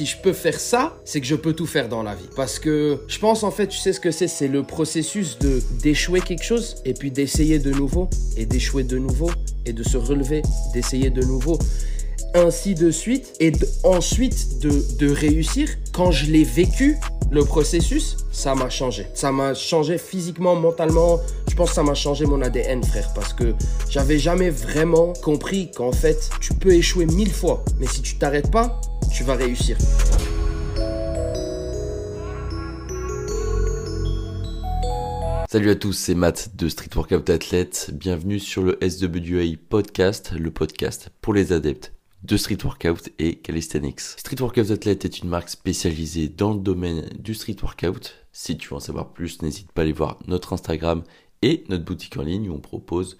si je peux faire ça, c'est que je peux tout faire dans la vie. Parce que je pense en fait, tu sais ce que c'est, c'est le processus de d'échouer quelque chose et puis d'essayer de nouveau et d'échouer de nouveau et de se relever, d'essayer de nouveau ainsi de suite, et ensuite de, de réussir. Quand je l'ai vécu, le processus, ça m'a changé. Ça m'a changé physiquement, mentalement. Je pense que ça m'a changé mon ADN, frère, parce que j'avais jamais vraiment compris qu'en fait, tu peux échouer mille fois, mais si tu t'arrêtes pas, tu vas réussir. Salut à tous, c'est Matt de Street Workout Athlete. Bienvenue sur le SWA Podcast, le podcast pour les adeptes de street workout et calisthenics. Street Workout Athlete est une marque spécialisée dans le domaine du street workout. Si tu veux en savoir plus, n'hésite pas à aller voir notre Instagram et notre boutique en ligne où on propose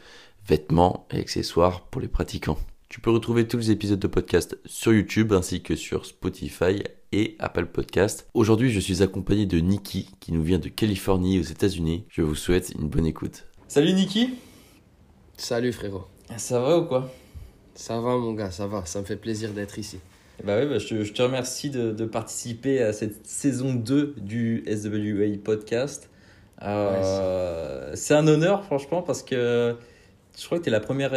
vêtements et accessoires pour les pratiquants. Tu peux retrouver tous les épisodes de podcast sur YouTube ainsi que sur Spotify et Apple Podcast. Aujourd'hui, je suis accompagné de Nikki qui nous vient de Californie aux États-Unis. Je vous souhaite une bonne écoute. Salut Nikki. Salut frérot. Ça va ou quoi? Ça va, mon gars, ça va. Ça me fait plaisir d'être ici. Bah oui, bah je, te, remercie de, participer à cette saison 2 du SWA podcast. Euh, c'est un honneur, franchement, parce que je crois que tu es la première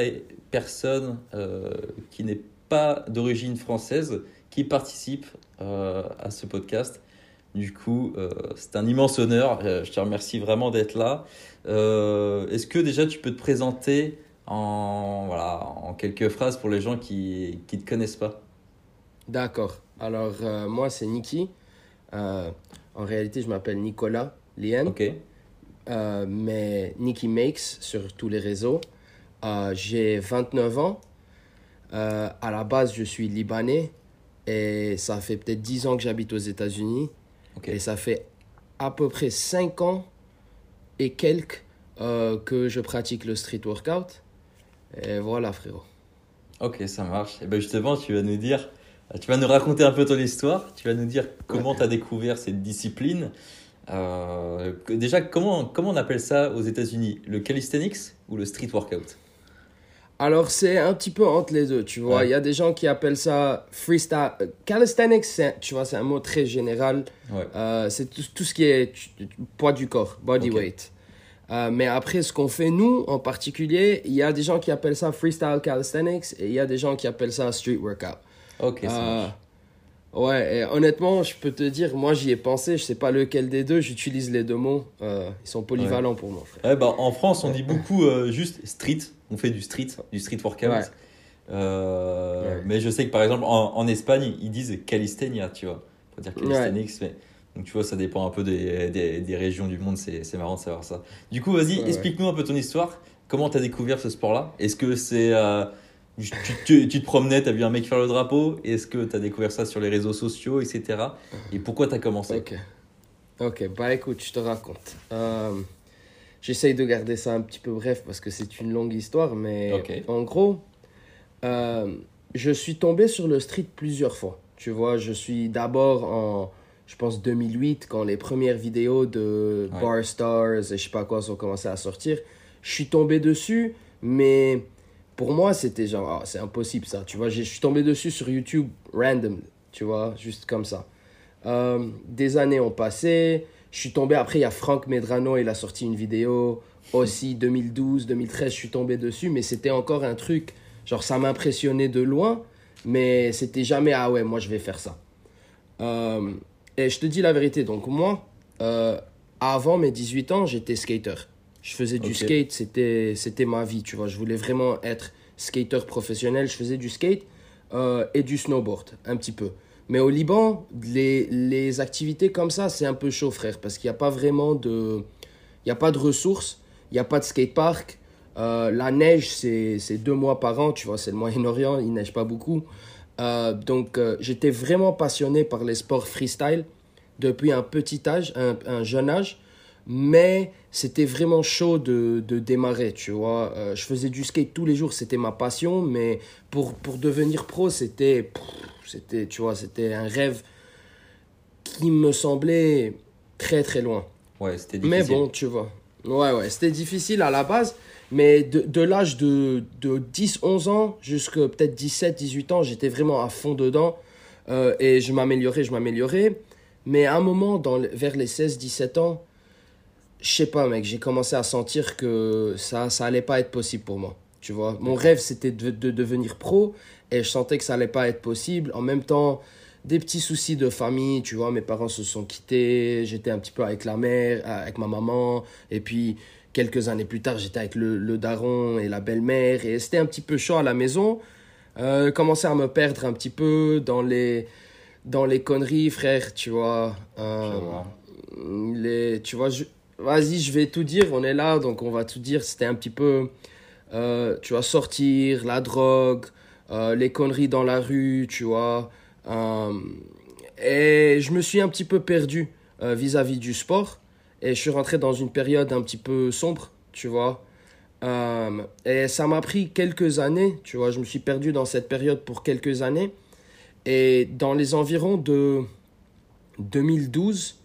personne euh, qui n'est pas d'origine française qui participe euh, à ce podcast. Du coup, c'est un immense honneur. je te remercie vraiment d'être là. Est-ce que déjà tu peux te présenter en, voilà, en quelques phrases pour les gens qui ne te connaissent pas? D'accord. Alors, euh, moi, c'est Niki. Euh, en réalité, je m'appelle Nicolas Lien. Ok. Euh, mais Niki Makes sur tous les réseaux. J'ai 29 ans. à la base, je suis libanais. Et ça fait peut-être 10 ans que j'habite aux États-Unis. Et ça fait à peu près 5 ans et quelques que je pratique le street workout. Et voilà, frérot. Ok, ça marche. Et ben justement, tu vas nous dire, tu vas nous raconter un peu ton histoire. Tu vas nous dire comment tu as découvert cette discipline. Euh, déjà, comment, comment on appelle ça aux États-Unis? Le calisthenics ou le street workout? Alors, c'est un petit peu entre les deux, tu vois. Il y a des gens qui appellent ça freestyle. Calisthenics, tu vois, c'est un mot très général. Euh, c'est tout, ce qui est poids du corps, body weight. Euh, mais après, ce qu'on fait nous en particulier, il y a des gens qui appellent ça freestyle calisthenics et il y a des gens qui appellent ça street workout. Ok, ça euh, Ouais, et honnêtement, je peux te dire, moi j'y ai pensé, je sais pas lequel des deux, j'utilise les deux mots. Euh, ils sont polyvalents pour moi, frère. bah, en France, on dit beaucoup juste street, on fait du street, du street workout. Mais je sais que par exemple, en, en, Espagne, ils disent calistenia, tu vois. Pour dire calisthenics, mais donc tu vois, ça dépend un peu des, des, des régions du monde, c'est marrant de savoir ça. Du coup, vas-y, explique-nous un peu ton histoire. Comment tu as découvert ce sport-là? Est-ce que c'est... Tu, tu, tu, te promenais, tu as vu un mec faire le drapeau Est-ce que tu as découvert ça sur les réseaux sociaux, etc. Et pourquoi tu as commencé? Ok. Ok, bah écoute, je te raconte. Euh, J'essaye de garder ça un petit peu bref parce que c'est une longue histoire, mais en gros, euh, je suis tombé sur le street plusieurs fois. Tu vois, je suis d'abord en je pense 2008, quand les premières vidéos de Bar Stars et je sais pas quoi ont commencé à sortir, je suis tombé dessus, mais pour moi, c'était genre, ah, c'est impossible ça, tu vois. Je suis tombé dessus sur YouTube random, tu vois, juste comme ça. Euh, des années ont passé, je suis tombé, après, il y a Frank Medrano, il a sorti une vidéo aussi, 2012, 2013, je suis tombé dessus, mais c'était encore un truc, genre, ça m'impressionnait de loin, mais c'était jamais, ah ouais, moi, je vais faire ça. Euh, et je te dis la vérité, donc moi, euh, avant mes 18 ans, j'étais skater. Je faisais du skate, c'était, c'était ma vie, tu vois. Je voulais vraiment être skater professionnel. Je faisais du skate euh, et du snowboard, un petit peu. Mais au Liban, les, les activités comme ça, c'est un peu chaud, frère, parce qu'il n'y a pas vraiment de... Il n'y a pas de ressources, il n'y a pas de skatepark. Euh, la neige, c'est, c'est deux mois par an, tu vois, c'est le Moyen-Orient, il neige pas beaucoup. Euh, donc, j'étais vraiment passionné par les sports freestyle depuis un petit âge, un, jeune âge. Mais c'était vraiment chaud de, de, démarrer, tu vois. Euh, je faisais du skate tous les jours, c'était ma passion. Mais pour, pour devenir pro, c'était, c'était, tu vois, c'était un rêve qui me semblait très, très loin. Ouais, c'était difficile. Mais bon, tu vois. Ouais, ouais, c'était difficile à la base. Mais de, de l'âge de, de 10, 11 ans jusqu'à peut-être 17, 18 ans, j'étais vraiment à fond dedans. Euh, et je m'améliorais, je m'améliorais. Mais à un moment, dans, vers les 16-17 ans, je sais pas, mec, j'ai commencé à sentir que ça, ça allait pas être possible pour moi. Tu vois, mon rêve, c'était de, de, devenir pro et je sentais que ça allait pas être possible. En même temps, des petits soucis de famille, tu vois, mes parents se sont quittés, j'étais un petit peu avec la mère, avec ma maman, et puis quelques années plus tard, j'étais avec le, le, daron et la belle-mère, et c'était un petit peu chaud à la maison. Euh, commençais à me perdre un petit peu dans les, dans les conneries, frère, tu vois. Euh, les, tu vois, vas-y, je vais tout dire, on est là, donc on va tout dire. C'était un petit peu, euh, tu vois, sortir, la drogue, euh, les conneries dans la rue, tu vois. Euh, et je me suis un petit peu perdu vis-à-vis du sport. Et je suis rentré dans une période un petit peu sombre, tu vois. et ça m'a pris quelques années, tu vois. Je me suis perdu dans cette période pour quelques années. Et dans les environs de 2012,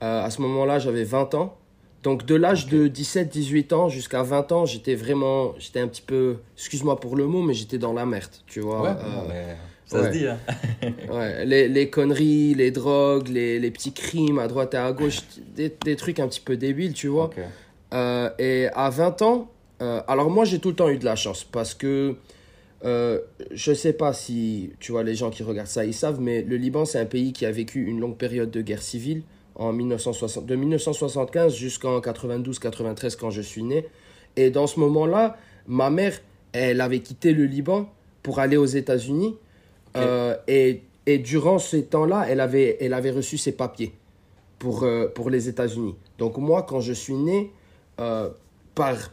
à ce moment-là, j'avais 20 ans. Donc de l'âge de 17-18 ans jusqu'à 20 ans, j'étais vraiment, j'étais un petit peu, excuse-moi pour le mot, mais j'étais dans la merde, tu vois. Ouais, euh, ça se dit. Hein. ouais, les, les, conneries, les drogues, les, les, petits crimes à droite et à gauche, des, des trucs un petit peu débiles, tu vois. Euh, et à 20 ans, euh, alors moi j'ai tout le temps eu de la chance parce que euh, je sais pas si, tu vois, les gens qui regardent ça, ils savent, mais le Liban c'est un pays qui a vécu une longue période de guerre civile en 1960, de 1975 jusqu'en 92-93 quand je suis né. Et dans ce moment-là, ma mère, elle avait quitté le Liban pour aller aux États-Unis. Euh, et, et, durant ce temps-là, elle avait, elle avait reçu ses papiers pour, euh, pour les États-Unis. Donc moi, quand je suis né, euh, par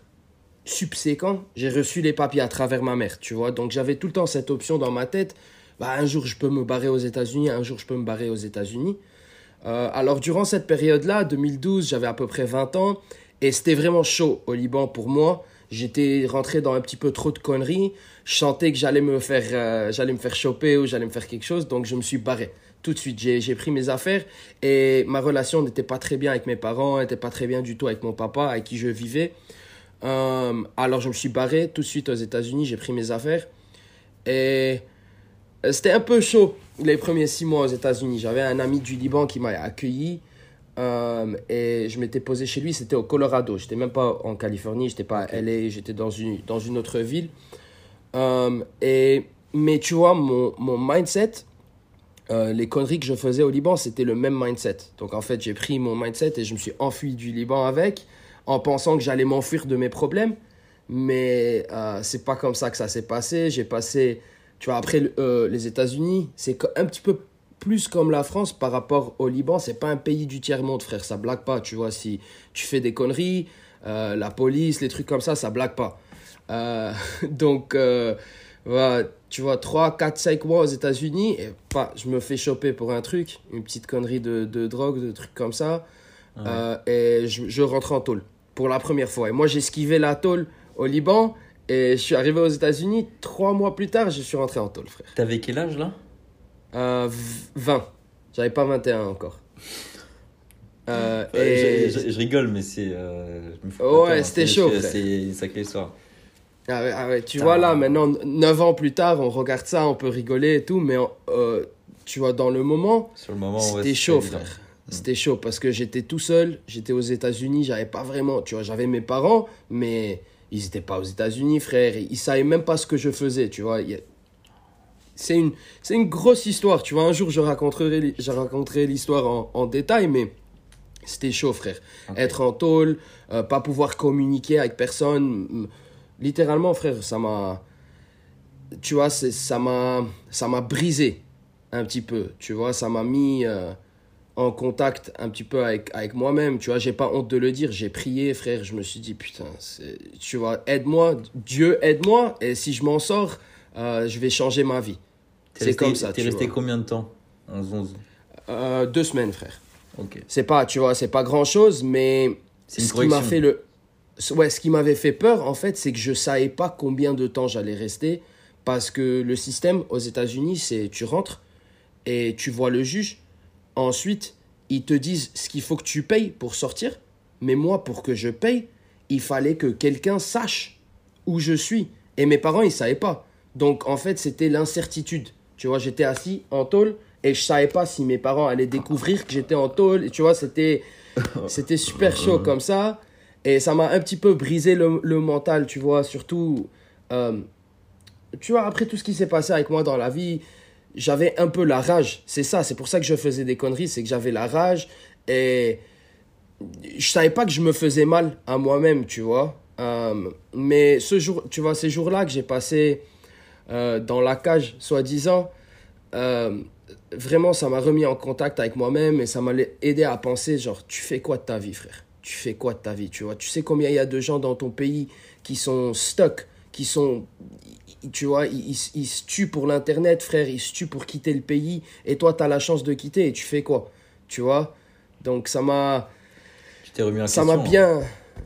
subséquent, j'ai reçu les papiers à travers ma mère, tu vois. Donc j'avais tout le temps cette option dans ma tête. Bah, un jour, je peux me barrer aux États-Unis, un jour, je peux me barrer aux États-Unis. Euh, alors durant cette période-là, 2012, j'avais à peu près 20 ans et c'était vraiment chaud au Liban pour moi. J'étais rentré dans un petit peu trop de conneries. Je sentais que j'allais me faire, euh, j'allais me faire choper ou j'allais me faire quelque chose, donc je me suis barré tout de suite. J'ai pris mes affaires et ma relation n'était pas très bien avec mes parents, n'était pas très bien du tout avec mon papa, avec qui je vivais. Euh, alors je me suis barré tout de suite aux États-Unis, j'ai pris mes affaires et c'était un peu chaud les premiers six mois aux États-Unis. J'avais un ami du Liban qui m'a accueilli euh, et je m'étais posé chez lui. C'était au Colorado. J'étais même pas en Californie, j'étais pas à LA, j'étais dans une, dans une autre ville. Euh, et, mais tu vois, mon, mon mindset, euh, les conneries que je faisais au Liban, c'était le même mindset. Donc en fait, j'ai pris mon mindset et je me suis enfui du Liban avec, en pensant que j'allais m'enfuir de mes problèmes. Mais c'est pas comme ça que ça s'est passé. J'ai passé tu vois, après euh, les États-Unis, c'est un petit peu plus comme la France par rapport au Liban. C'est pas un pays du tiers-monde, frère. Ça blague pas, tu vois. Si tu fais des conneries, euh, la police, les trucs comme ça, ça blague pas. Euh, donc, voilà, tu vois, 3, 4, 5 mois aux États-Unis, et pas, je me fais choper pour un truc, une petite connerie de, de drogue, de trucs comme ça. et je, je rentre en tôle pour la première fois. Et moi, j'ai esquivé la tôle au Liban. Et je suis arrivé aux États-Unis, trois mois plus tard, je suis rentré en tôle, frère. T'avais quel âge là? Euh, 20. J'avais pas 21 encore. Euh, et... je, rigole, mais c'est. Euh, ouais, c'était chaud. C'est une sacrée histoire. Ah ouais, ah ouais, tu vois là, maintenant, 9 ans plus tard, on regarde ça, on peut rigoler et tout, mais euh, tu vois, dans le moment, moment c'était chaud, frère. Mm. C'était chaud parce que j'étais tout seul, j'étais aux États-Unis, j'avais pas vraiment. Tu vois, j'avais mes parents, mais ils n'étaient pas aux États-Unis, frère. Ils savaient même pas ce que je faisais, tu vois. C'est une, c'est une grosse histoire, tu vois. Un jour, je raconterai, je raconterai l'histoire en, en, détail, mais c'était chaud, frère. Être en tôle, euh, pas pouvoir communiquer avec personne. Littéralement, frère, ça m'a. Tu vois, ça m'a, ça m'a brisé un petit peu, tu vois. Ça m'a mis. Euh, en contact un petit peu avec, avec moi-même. Tu vois, j'ai pas honte de le dire. J'ai prié, frère. Je me suis dit, putain, tu vois, aide-moi. Dieu, aide-moi. Et si je m'en sors, euh, je vais changer ma vie. C'est comme ça. T'es resté combien de temps 11, 11 euh, Deux semaines, frère. Ok. C'est pas, tu vois, c'est pas grand-chose, mais ce qui m'a fait le. Ouais, ce qui m'avait fait peur, en fait, c'est que je savais pas combien de temps j'allais rester. Parce que le système aux États-Unis, c'est tu rentres et tu vois le juge Ensuite, ils te disent ce qu'il faut que tu payes pour sortir. Mais moi, pour que je paye, il fallait que quelqu'un sache où je suis. Et mes parents, ils ne savaient pas. Donc, en fait, c'était l'incertitude. Tu vois, j'étais assis en tôle et je savais pas si mes parents allaient découvrir que j'étais en tôle. Et tu vois, c'était, c'était super chaud comme ça. Et ça m'a un petit peu brisé le, le mental, tu vois, surtout. Euh, tu vois, après tout ce qui s'est passé avec moi dans la vie, j'avais un peu la rage. C'est ça, c'est pour ça que je faisais des conneries, c'est que j'avais la rage et je savais pas que je me faisais mal à moi-même, tu vois. Euh, mais ce jour, tu vois, ces jours-là que j'ai passé euh, dans la cage, soi-disant, euh, vraiment, ça m'a remis en contact avec moi-même et ça m'a aidé à penser, genre, tu fais quoi de ta vie, frère? Tu fais quoi de ta vie, tu vois? Tu sais combien il y a de gens dans ton pays qui sont stuck, qui sont, tu vois, ils, ils, se tuent pour l'Internet, frère, ils se tuent pour quitter le pays, et toi, tu as la chance de quitter, et tu fais quoi Tu vois? Donc ça m'a... Tu t'es remis en ça question. Ça m'a bien...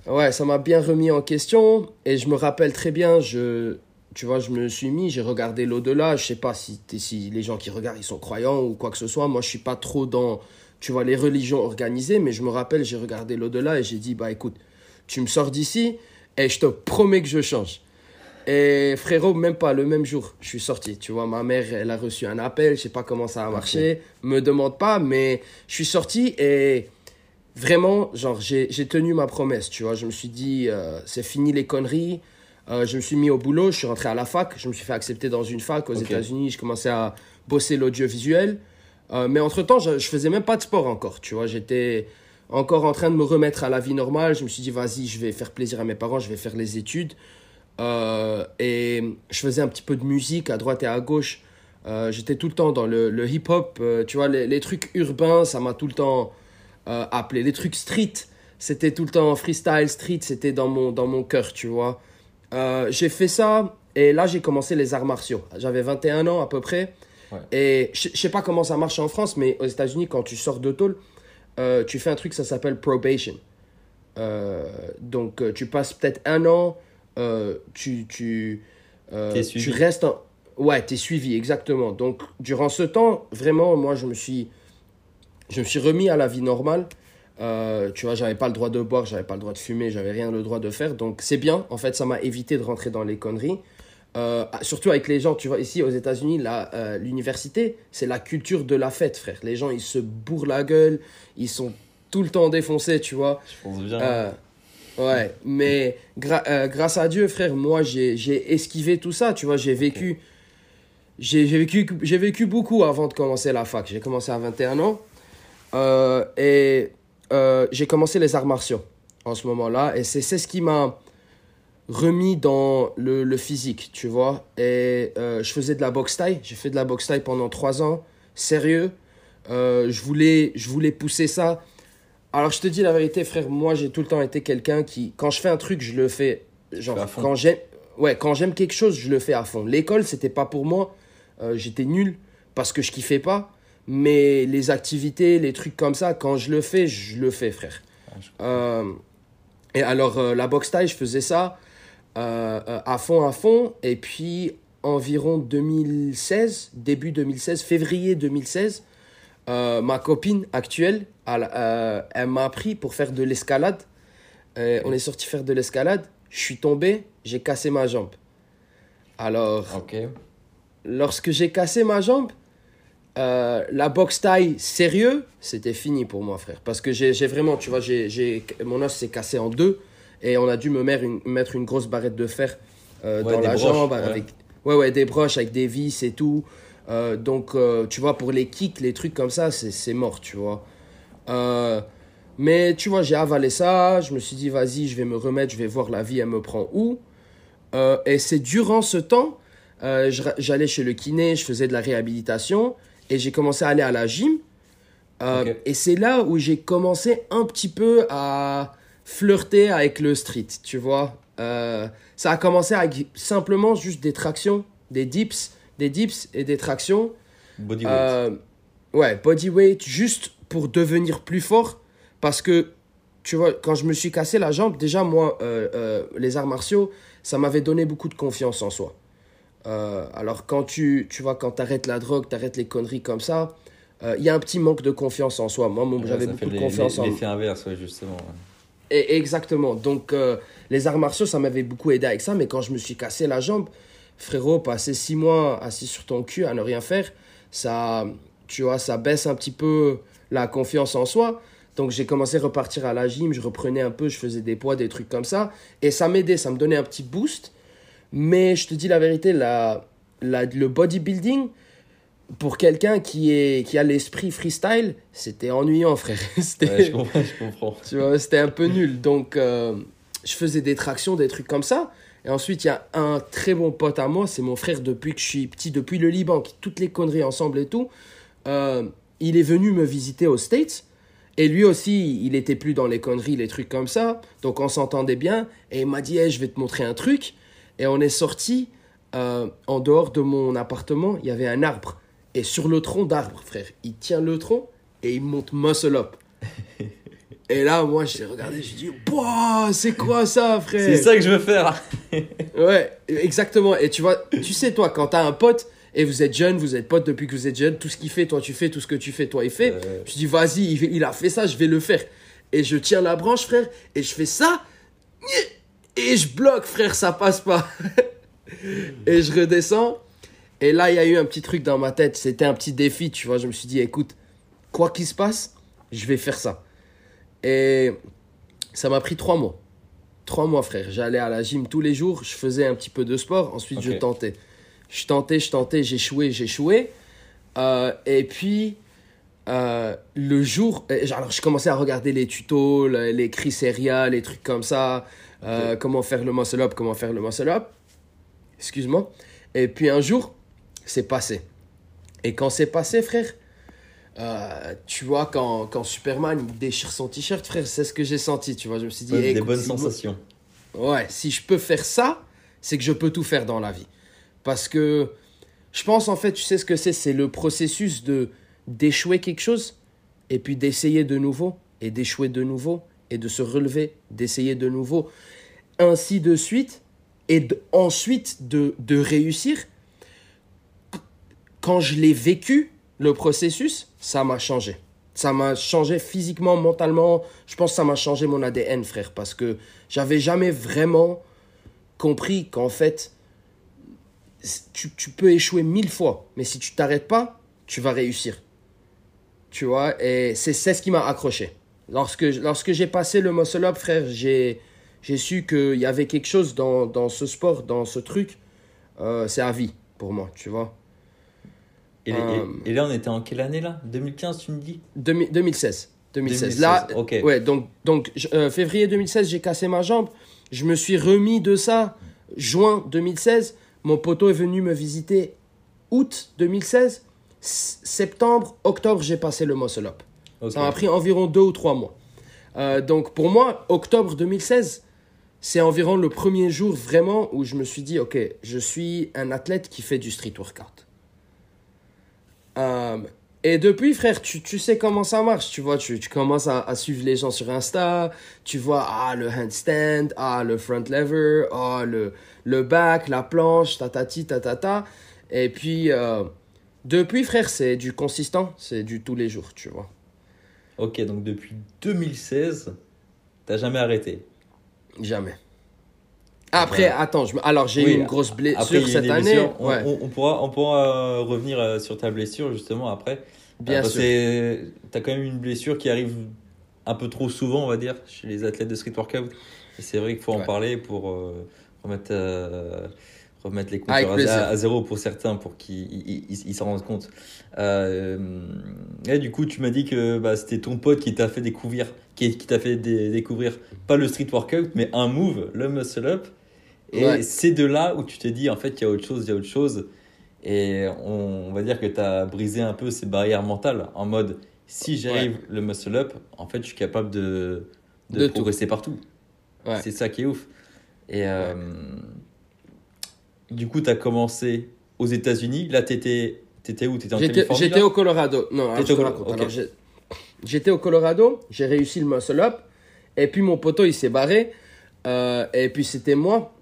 Ouais, ça m'a bien remis en question, et je me rappelle très bien, je... Tu vois, je me suis mis, j'ai regardé l'au-delà, je sais pas si, si les gens qui regardent, ils sont croyants ou quoi que ce soit, moi, je suis pas trop dans, tu vois, les religions organisées, mais je me rappelle, j'ai regardé l'au-delà, et j'ai dit, bah écoute, tu me sors d'ici, et je te promets que je change. Et frérot, même pas le même jour, je suis sorti. Tu vois, ma mère, elle a reçu un appel, je sais pas comment ça a marché, me demande pas, mais je suis sorti et vraiment, genre, j'ai tenu ma promesse. Tu vois, je me suis dit, euh, c'est fini les conneries. Euh, je me suis mis au boulot, je suis rentré à la fac, je me suis fait accepter dans une fac aux États-Unis, je commençais à bosser l'audiovisuel. Euh, mais entre-temps, je, je faisais même pas de sport encore, tu vois, j'étais encore en train de me remettre à la vie normale. Je me suis dit, vas-y, je vais faire plaisir à mes parents, je vais faire les études. Euh, et je faisais un petit peu de musique à droite et à gauche. Euh, j'étais tout le temps dans le, le hip-hop, euh, tu vois, les, les, trucs urbains, ça m'a tout le temps appelé. Les trucs street, c'était tout le temps freestyle, street, c'était dans mon, dans mon cœur, tu vois. j'ai fait ça, et là j'ai commencé les arts martiaux. J'avais 21 ans à peu près. Et je sais pas comment ça marche en France, mais aux États-Unis, quand tu sors de tôle, tu fais un truc, ça s'appelle probation. donc tu passes peut-être un an euh, tu, tu, euh, tu restes. En... Ouais, tu es suivi, exactement. Donc, durant ce temps, vraiment, moi, je me suis, je me suis remis à la vie normale. Euh, tu vois, j'avais pas le droit de boire, j'avais pas le droit de fumer, j'avais rien le droit de faire. Donc, c'est bien. En fait, ça m'a évité de rentrer dans les conneries. surtout avec les gens, tu vois, ici aux États-Unis, l'université, c'est la culture de la fête, frère. Les gens, ils se bourrent la gueule, ils sont tout le temps défoncés, tu vois. Je pense bien. Ouais, mais euh, grâce à Dieu, frère, moi, j'ai esquivé tout ça, tu vois, j'ai vécu... J'ai vécu, vécu beaucoup avant de commencer la fac. J'ai commencé à 21 ans. Euh, et euh, j'ai commencé les arts martiaux en ce moment-là. Et c'est ce qui m'a remis dans le, le, physique, tu vois. Et je faisais de la boxe taille. J'ai fait de la boxe taille pendant 3 ans. Sérieux. je, voulais, je voulais pousser ça alors, je te dis la vérité, frère, moi, j'ai tout le temps été quelqu'un qui, quand je fais un truc, je le fais. Genre, quand j'aime ouais, quand j'aime quelque chose, je le fais à fond. L'école, c'était pas pour moi. Euh, j'étais nul parce que je kiffais pas. Mais les activités, les trucs comme ça, quand je le fais, je le fais, frère. Euh, et alors, euh, la boxe taille, je faisais ça à fond, à fond. Et puis, environ 2016, début 2016, février 2016, ma copine actuelle, euh, elle m'a appris pour faire de l'escalade. Euh, on est sorti faire de l'escalade. Je suis tombé, j'ai cassé ma jambe. Alors, lorsque j'ai cassé ma jambe, euh, la boxe taille sérieux, c'était fini pour moi, frère. Parce que j'ai vraiment, tu vois, j'ai mon os s'est cassé en deux et on a dû me mettre une, mettre une grosse barrette de fer dans la jambe. Ouais. Avec, ouais, ouais, des broches avec des vis et tout. donc, tu vois, pour les kicks, les trucs comme ça, c'est mort, tu vois. Euh, mais tu vois, j'ai avalé ça, je me suis dit, vas-y, je vais me remettre, je vais voir la vie, elle me prend où. Euh, et c'est durant ce temps, euh, j'allais chez le kiné, je faisais de la réhabilitation, et j'ai commencé à aller à la gym. Et c'est là où j'ai commencé un petit peu à flirter avec le street, tu vois. ça a commencé avec simplement juste des tractions, des dips, des dips et des tractions. Bodyweight. ouais, bodyweight, juste pour devenir plus fort parce que tu vois, quand je me suis cassé la jambe, déjà moi, euh, euh, les arts martiaux, ça m'avait donné beaucoup de confiance en soi. Euh, alors quand tu, tu vois, quand tu arrêtes la drogue, tu arrêtes les conneries comme ça, il y a un petit manque de confiance en soi. Moi, j'avais beaucoup de confiance en... L'effet inverse, justement. Et, exactement. Donc, les arts martiaux, ça m'avait beaucoup aidé avec ça, mais quand je me suis cassé la jambe, frérot, passer six mois assis sur ton cul à ne rien faire, ça, tu vois, ça baisse un petit peu la confiance en soi. Donc j'ai commencé à repartir à la gym, je reprenais un peu, je faisais des poids, des trucs comme ça. Et ça m'aidait, ça me donnait un petit boost. Mais je te dis la vérité, la, la, le bodybuilding, pour quelqu'un qui, est, qui a l'esprit freestyle, c'était ennuyant, frère. Ouais, je comprends, je comprends. Tu vois, c'était un peu nul. Donc, euh, je faisais des tractions, des trucs comme ça. Et ensuite, il y a un très bon pote à moi, c'est mon frère depuis que je suis petit, depuis le Liban, qui toutes les conneries ensemble et tout. Euh, il est venu me visiter aux States. Et lui aussi, il était plus dans les conneries, les trucs comme ça. Donc on s'entendait bien. Et il m'a dit, je vais te montrer un truc. Et on est sorti euh, en dehors de mon appartement. Il y avait un arbre. Et sur le tronc d'arbre, frère, il tient le tronc et il monte muscle up. et là, moi, j'ai regardé, j'ai dit, c'est quoi ça, frère? C'est ça que je veux faire. ouais, exactement. Et tu vois, tu sais, toi, quand t'as un pote et vous êtes jeune, vous êtes pote depuis que vous êtes jeune, tout ce qu'il fait, toi tu fais, tout ce que tu fais, toi il fait. Je dis vas-y, il, a fait ça, je vais le faire. Et je tiens la branche, frère, et je fais ça, et je bloque, frère, ça passe pas. et je redescends, et là il y a eu un petit truc dans ma tête, c'était un petit défi, tu vois. Je me suis dit, écoute, quoi qu'il se passe, je vais faire ça. Et ça m'a pris trois mois. Trois mois, frère. J'allais à la gym tous les jours, je faisais un petit peu de sport, ensuite je tentais. Je tentais, je tentais, j'échouais, j'échouais. Euh, et puis, euh, le jour, alors je commençais à regarder les tutos, les, les les trucs comme ça, euh, comment faire le muscle up, comment faire le muscle up. Excuse-moi. Et puis un jour, c'est passé. Et quand c'est passé, frère, tu vois, quand, quand Superman déchire son t-shirt, frère, c'est ce que j'ai senti, tu vois. Je me suis dit, des bonnes sensations. Ouais, si je peux faire ça, c'est que je peux tout faire dans la vie. Parce que je pense, en fait, tu sais ce que c'est? C'est le processus de d'échouer quelque chose et puis d'essayer de nouveau et d'échouer de nouveau et de se relever, d'essayer de nouveau, ainsi de suite, et ensuite de, de réussir. Quand je l'ai vécu, le processus, ça m'a changé. Ça m'a changé physiquement, mentalement. Je pense que ça m'a changé mon ADN, frère, parce que j'avais jamais vraiment compris qu'en fait, tu, tu, peux échouer mille fois, mais si tu t'arrêtes pas, tu vas réussir. Tu vois, et c'est ce qui m'a accroché. Lorsque, lorsque j'ai passé le muscle up, frère, j'ai su qu'il y avait quelque chose dans, dans, ce sport, dans ce truc. Euh, c'est à vie pour moi, tu vois. Et, euh, et, là, on était en quelle année là? 2015, tu me dis? 2016. 2016. Là, ok. Ouais, donc, donc euh, février 2016, j'ai cassé ma jambe. Je me suis remis de ça juin 2016. Mon poteau est venu me visiter août 2016. Septembre, octobre, j'ai passé le muscle up. Ça m'a pris environ deux ou trois mois. Euh, donc pour moi, octobre 2016, c'est environ le premier jour vraiment où je me suis dit, ok, je suis un athlète qui fait du street workout. Euh, et depuis, frère, tu, tu, sais comment ça marche. Tu vois, tu, tu commences à, à, suivre les gens sur Insta. Tu vois, ah, le handstand, ah, le front lever, ah, le, le back, la planche, tatati, tatata. Et puis, euh, depuis, frère, c'est du consistant. C'est du tous les jours, tu vois. Ok, donc depuis 2016, t'as jamais arrêté? Jamais. Après, attends, je... alors j'ai eu une grosse blessure cette année. On, on, pourra, on pourra revenir euh, sur ta blessure justement après. Bien sûr. Tu as quand même une blessure qui arrive un peu trop souvent, on va dire, chez les athlètes de street workout. Et c'est vrai qu'il faut en parler pour euh, remettre, euh, remettre les compteurs à, zéro pour certains, pour qu'ils s'en rendent compte. et du coup, tu m'as dit que bah, c'était ton pote qui t'a fait découvrir, qui, qui t'a fait découvrir pas le street workout, mais un move, le muscle up. Et c'est de là où tu t'es dit, en fait, il y a autre chose, il y a autre chose. Et on, va dire que tu as brisé un peu ces barrières mentales en mode si j'arrive le muscle up, en fait, je suis capable de, de, progresser partout. C'est ça qui est ouf. Et euh, du coup, tu as commencé aux États-Unis. Là, tu étais, étais, où? Tu étais en Californie J'étais au Colorado. Non, j'étais au Colorado. J'ai réussi le muscle up. Et puis, mon poteau, il s'est barré. Euh, et puis, c'était moi.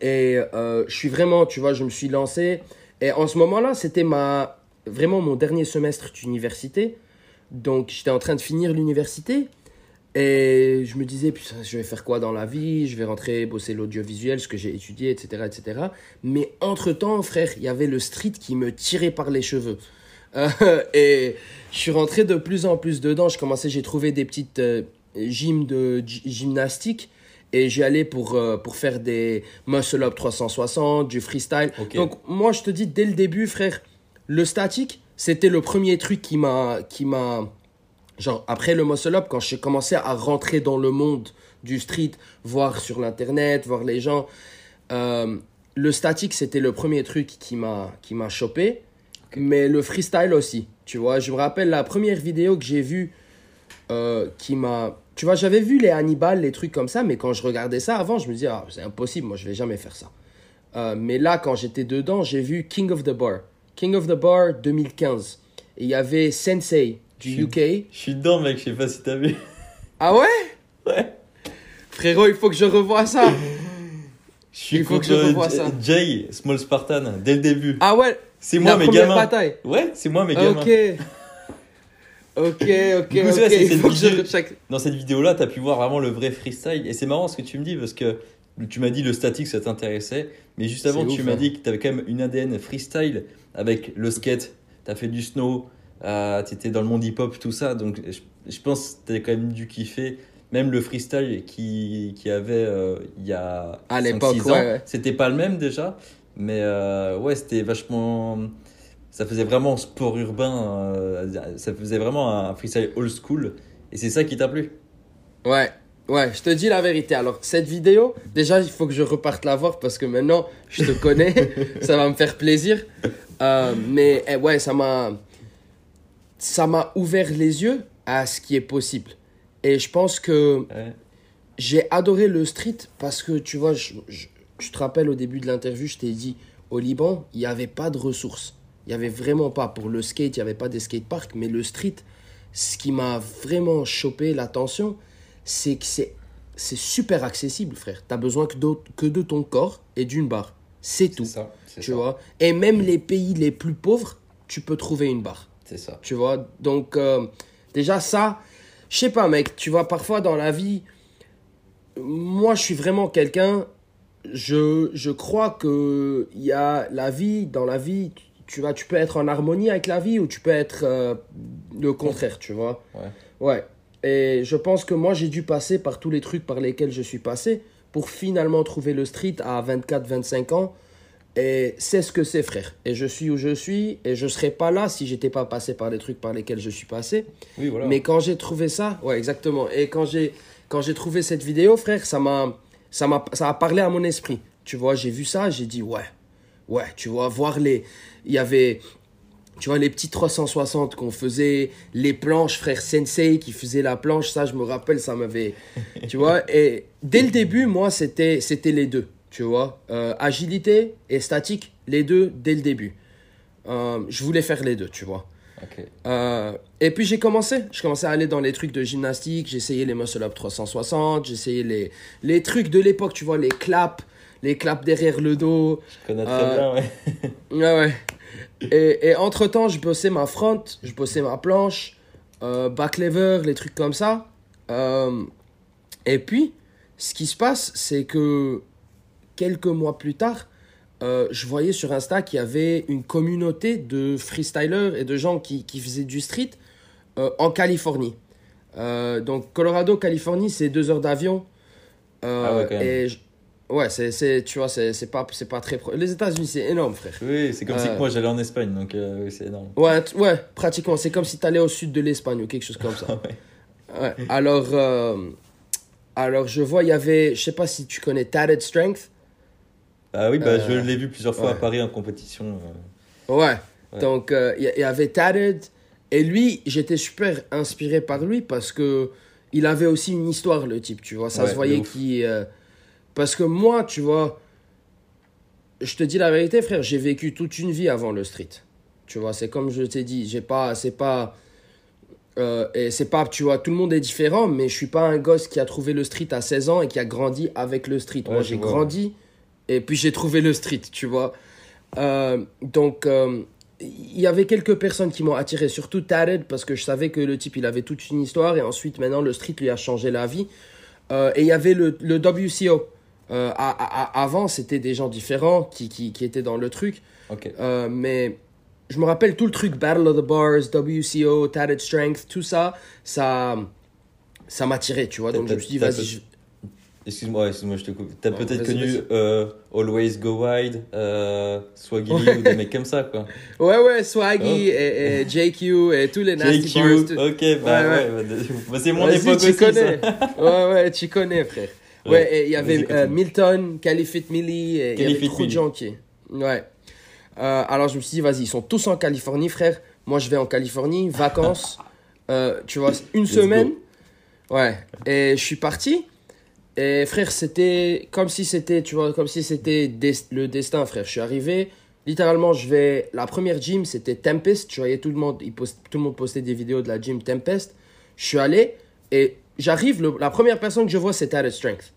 Et euh, je suis vraiment, tu vois, je me suis lancé. Et en ce moment-là, c'était ma, vraiment mon dernier semestre d'université. Donc, j'étais en train de finir l'université. Et je me disais, putain, je vais faire quoi dans la vie? Je vais rentrer bosser l'audiovisuel, ce que j'ai étudié, etc., etc. Mais entre-temps, frère, il y avait le street qui me tirait par les cheveux. Euh, et je suis rentré de plus en plus dedans. Je commençais, j'ai trouvé des petites euh, gyms de gymnastique. Et j'y allais pour, euh, pour faire des muscle-up 360, du freestyle. Donc, moi, je te dis, dès le début, frère, le statique, c'était le premier truc qui m'a Genre, après le muscle up, quand j'ai commencé à rentrer dans le monde du street, voir sur l'internet, voir les gens, euh, le statique, c'était le premier truc qui m'a qui m'a chopé. Mais le freestyle aussi. Tu vois, je me rappelle la première vidéo que j'ai vue euh, qui m'a. Tu vois, j'avais vu les Hannibal, les trucs comme ça, mais quand je regardais ça avant, je me disais, ah, c'est impossible, moi je vais jamais faire ça. Euh, mais là, quand j'étais dedans, j'ai vu King of the Bar. King of the Bar 2015. Et il y avait Sensei, du UK. Je suis dedans, mec, je sais pas si t'as vu. Ah ouais? Ouais. Frérot, il faut que je revoie ça. il faut que je revoie ça. Jay, Small Spartan, dès le début. Ah ouais C'est moi, mes gamins. Bataille. Ouais, c'est moi, mes gamins. Ok. Ok, ok, ok. Dans cette vidéo-là, tu as pu voir vraiment le vrai freestyle. Et c'est marrant ce que tu me dis parce que tu m'as dit le statique, ça t'intéressait. Mais juste avant, tu m'as hein. dit que tu avais quand même une ADN freestyle avec le skate. Tu as fait du snow, euh, tu étais dans le monde hip-hop, tout ça. Donc je, pense que tu as quand même dû kiffer. Même le freestyle qui, qui avait euh, il y a à l'époque, ouais, c'était pas le même déjà. Mais euh, ouais, c'était vachement. Ça faisait vraiment sport urbain. ça faisait vraiment un freestyle old school. Et c'est ça qui t'a plu Ouais, Ouais, je te dis la vérité. Alors, cette vidéo, déjà, il faut que je reparte la voir parce que maintenant, je te connais. ça va me faire plaisir. mais eh, ouais, ça m'a ça m'a ouvert les yeux à ce qui est possible. Et je pense que j'ai adoré le street parce que, tu vois, je, te rappelle au début de l'interview, je t'ai dit, au Liban, il n'y avait pas de ressources. Il n'y avait vraiment pas. Pour le skate, il n'y avait pas des skateparks. Mais le street, ce qui m'a vraiment chopé l'attention, c'est que c'est, c'est super accessible, frère. Tu as besoin que, que de ton corps et d'une barre. C'est tout. Ça, tu vois? Et même les pays les plus pauvres, tu peux trouver une barre. C'est ça. Tu vois, donc euh, déjà ça, je sais pas mec, tu vois, parfois dans la vie, moi je suis vraiment quelqu'un, je, je crois que y a la vie, dans la vie, tu vois, tu peux être en harmonie avec la vie ou tu peux être euh, le contraire, tu vois. Ouais. Ouais. Et je pense que moi j'ai dû passer par tous les trucs par lesquels je suis passé pour finalement trouver le street à 24-25 ans et c'est ce que c'est, frère. Et je suis où je suis. Et je serais pas là si j'étais pas passé par les trucs par lesquels je suis passé. Oui, voilà. Mais quand j'ai trouvé ça, ouais, exactement. Et quand j'ai, quand j'ai trouvé cette vidéo, frère, ça m'a, ça m'a, ça a parlé à mon esprit. Tu vois, j'ai vu ça, j'ai dit, ouais, ouais, tu vois, voir les. Il y avait, tu vois, les petits 360 qu'on faisait, les planches, frère Sensei qui faisait la planche, ça, je me rappelle, ça m'avait. tu vois, et dès le début, moi, c'était, c'était les deux tu vois. Euh, agilité et statique, les deux dès le début. Euh, je voulais faire les deux, tu vois. Euh, et puis j'ai commencé, je commençais à aller dans les trucs de gymnastique, j'ai essayé les muscle up 360, j'ai essayé les, les trucs de l'époque, tu vois, les claps, les claps derrière le dos. Je connais très bien, ouais. ouais, ouais. Et, et entre-temps, je bossais ma front, je bossais ma planche, back lever, les trucs comme ça. et puis, ce qui se passe, c'est que quelques mois plus tard, euh, je voyais sur Insta qu'il y avait une communauté de freestylers et de gens qui, qui faisaient du street euh, en Californie. Euh, donc Colorado, Californie, c'est deux heures d'avion. ah ouais. Et ouais, c'est, tu vois, c'est, pas, c'est pas très... Les États-Unis, c'est énorme, frère. Oui, c'est comme si moi j'allais en Espagne, donc c'est énorme. Ouais, ouais, pratiquement. C'est comme si tu allais au sud de l'Espagne ou quelque chose comme ça. ouais. Alors, alors, je vois, il y avait, je sais pas si tu connais Tatted Strength. Ah oui, bah, je euh, l'ai vu plusieurs fois à Paris en compétition. Euh. Ouais. Donc, euh, il y, avait Tatted. Et lui, j'étais super inspiré par lui parce que il avait aussi une histoire, le type, tu vois. Ça se voyait qu'il. Parce que moi, tu vois, je te dis la vérité, frère, j'ai vécu toute une vie avant le street. Tu vois, c'est comme je t'ai dit, j'ai pas. C'est pas. et c'est pas, tu vois, tout le monde est différent, mais je suis pas un gosse qui a trouvé le street à 16 ans et qui a grandi avec le street. Moi, j'ai grandi et puis j'ai trouvé le street, tu vois. Euh, donc, euh, il y avait quelques personnes qui m'ont attiré, surtout Tared, parce que je savais que le type, il avait toute une histoire, et ensuite, maintenant, le street lui a changé la vie. Euh, et il y avait le, le WCO. Euh, avant, c'était des gens différents qui, qui, qui, étaient dans le truc. Euh, mais je me rappelle tout le truc Battle of the Bars, WCO, Tatted Strength, tout ça, ça ça m'attirait, tu vois. Donc je me suis dit, vas-y, Excuse-moi, excuse-moi, je te coupe. T'as peut-être connu euh, Always Go Wide, euh, Swaggy ou des mecs comme ça, quoi. Ouais, ouais, Swaggy oh. et, JQ et tous les Nasty JQ, ok, bah ouais, bah, c'est mon époque tu aussi, connais. ouais, ouais, tu connais, frère. Ouais, il y avait euh, Milton, Califit Millie, et il y avait trop de gens qui... Ouais. Euh, alors je me suis dit, vas-y, ils sont tous en Californie, frère. Moi, je vais en Californie, vacances, euh, tu vois, une semaine. Ouais, et je suis parti. Et frère, c'était comme si c'était, tu vois, comme si c'était le destin, frère. Je suis arrivé, littéralement, je vais. La première gym, c'était Tempest. Tu voyais tout le monde, il tout le monde postait des vidéos de la gym Tempest. Je suis allé et j'arrive, la première personne que je vois, c'est Added Strength.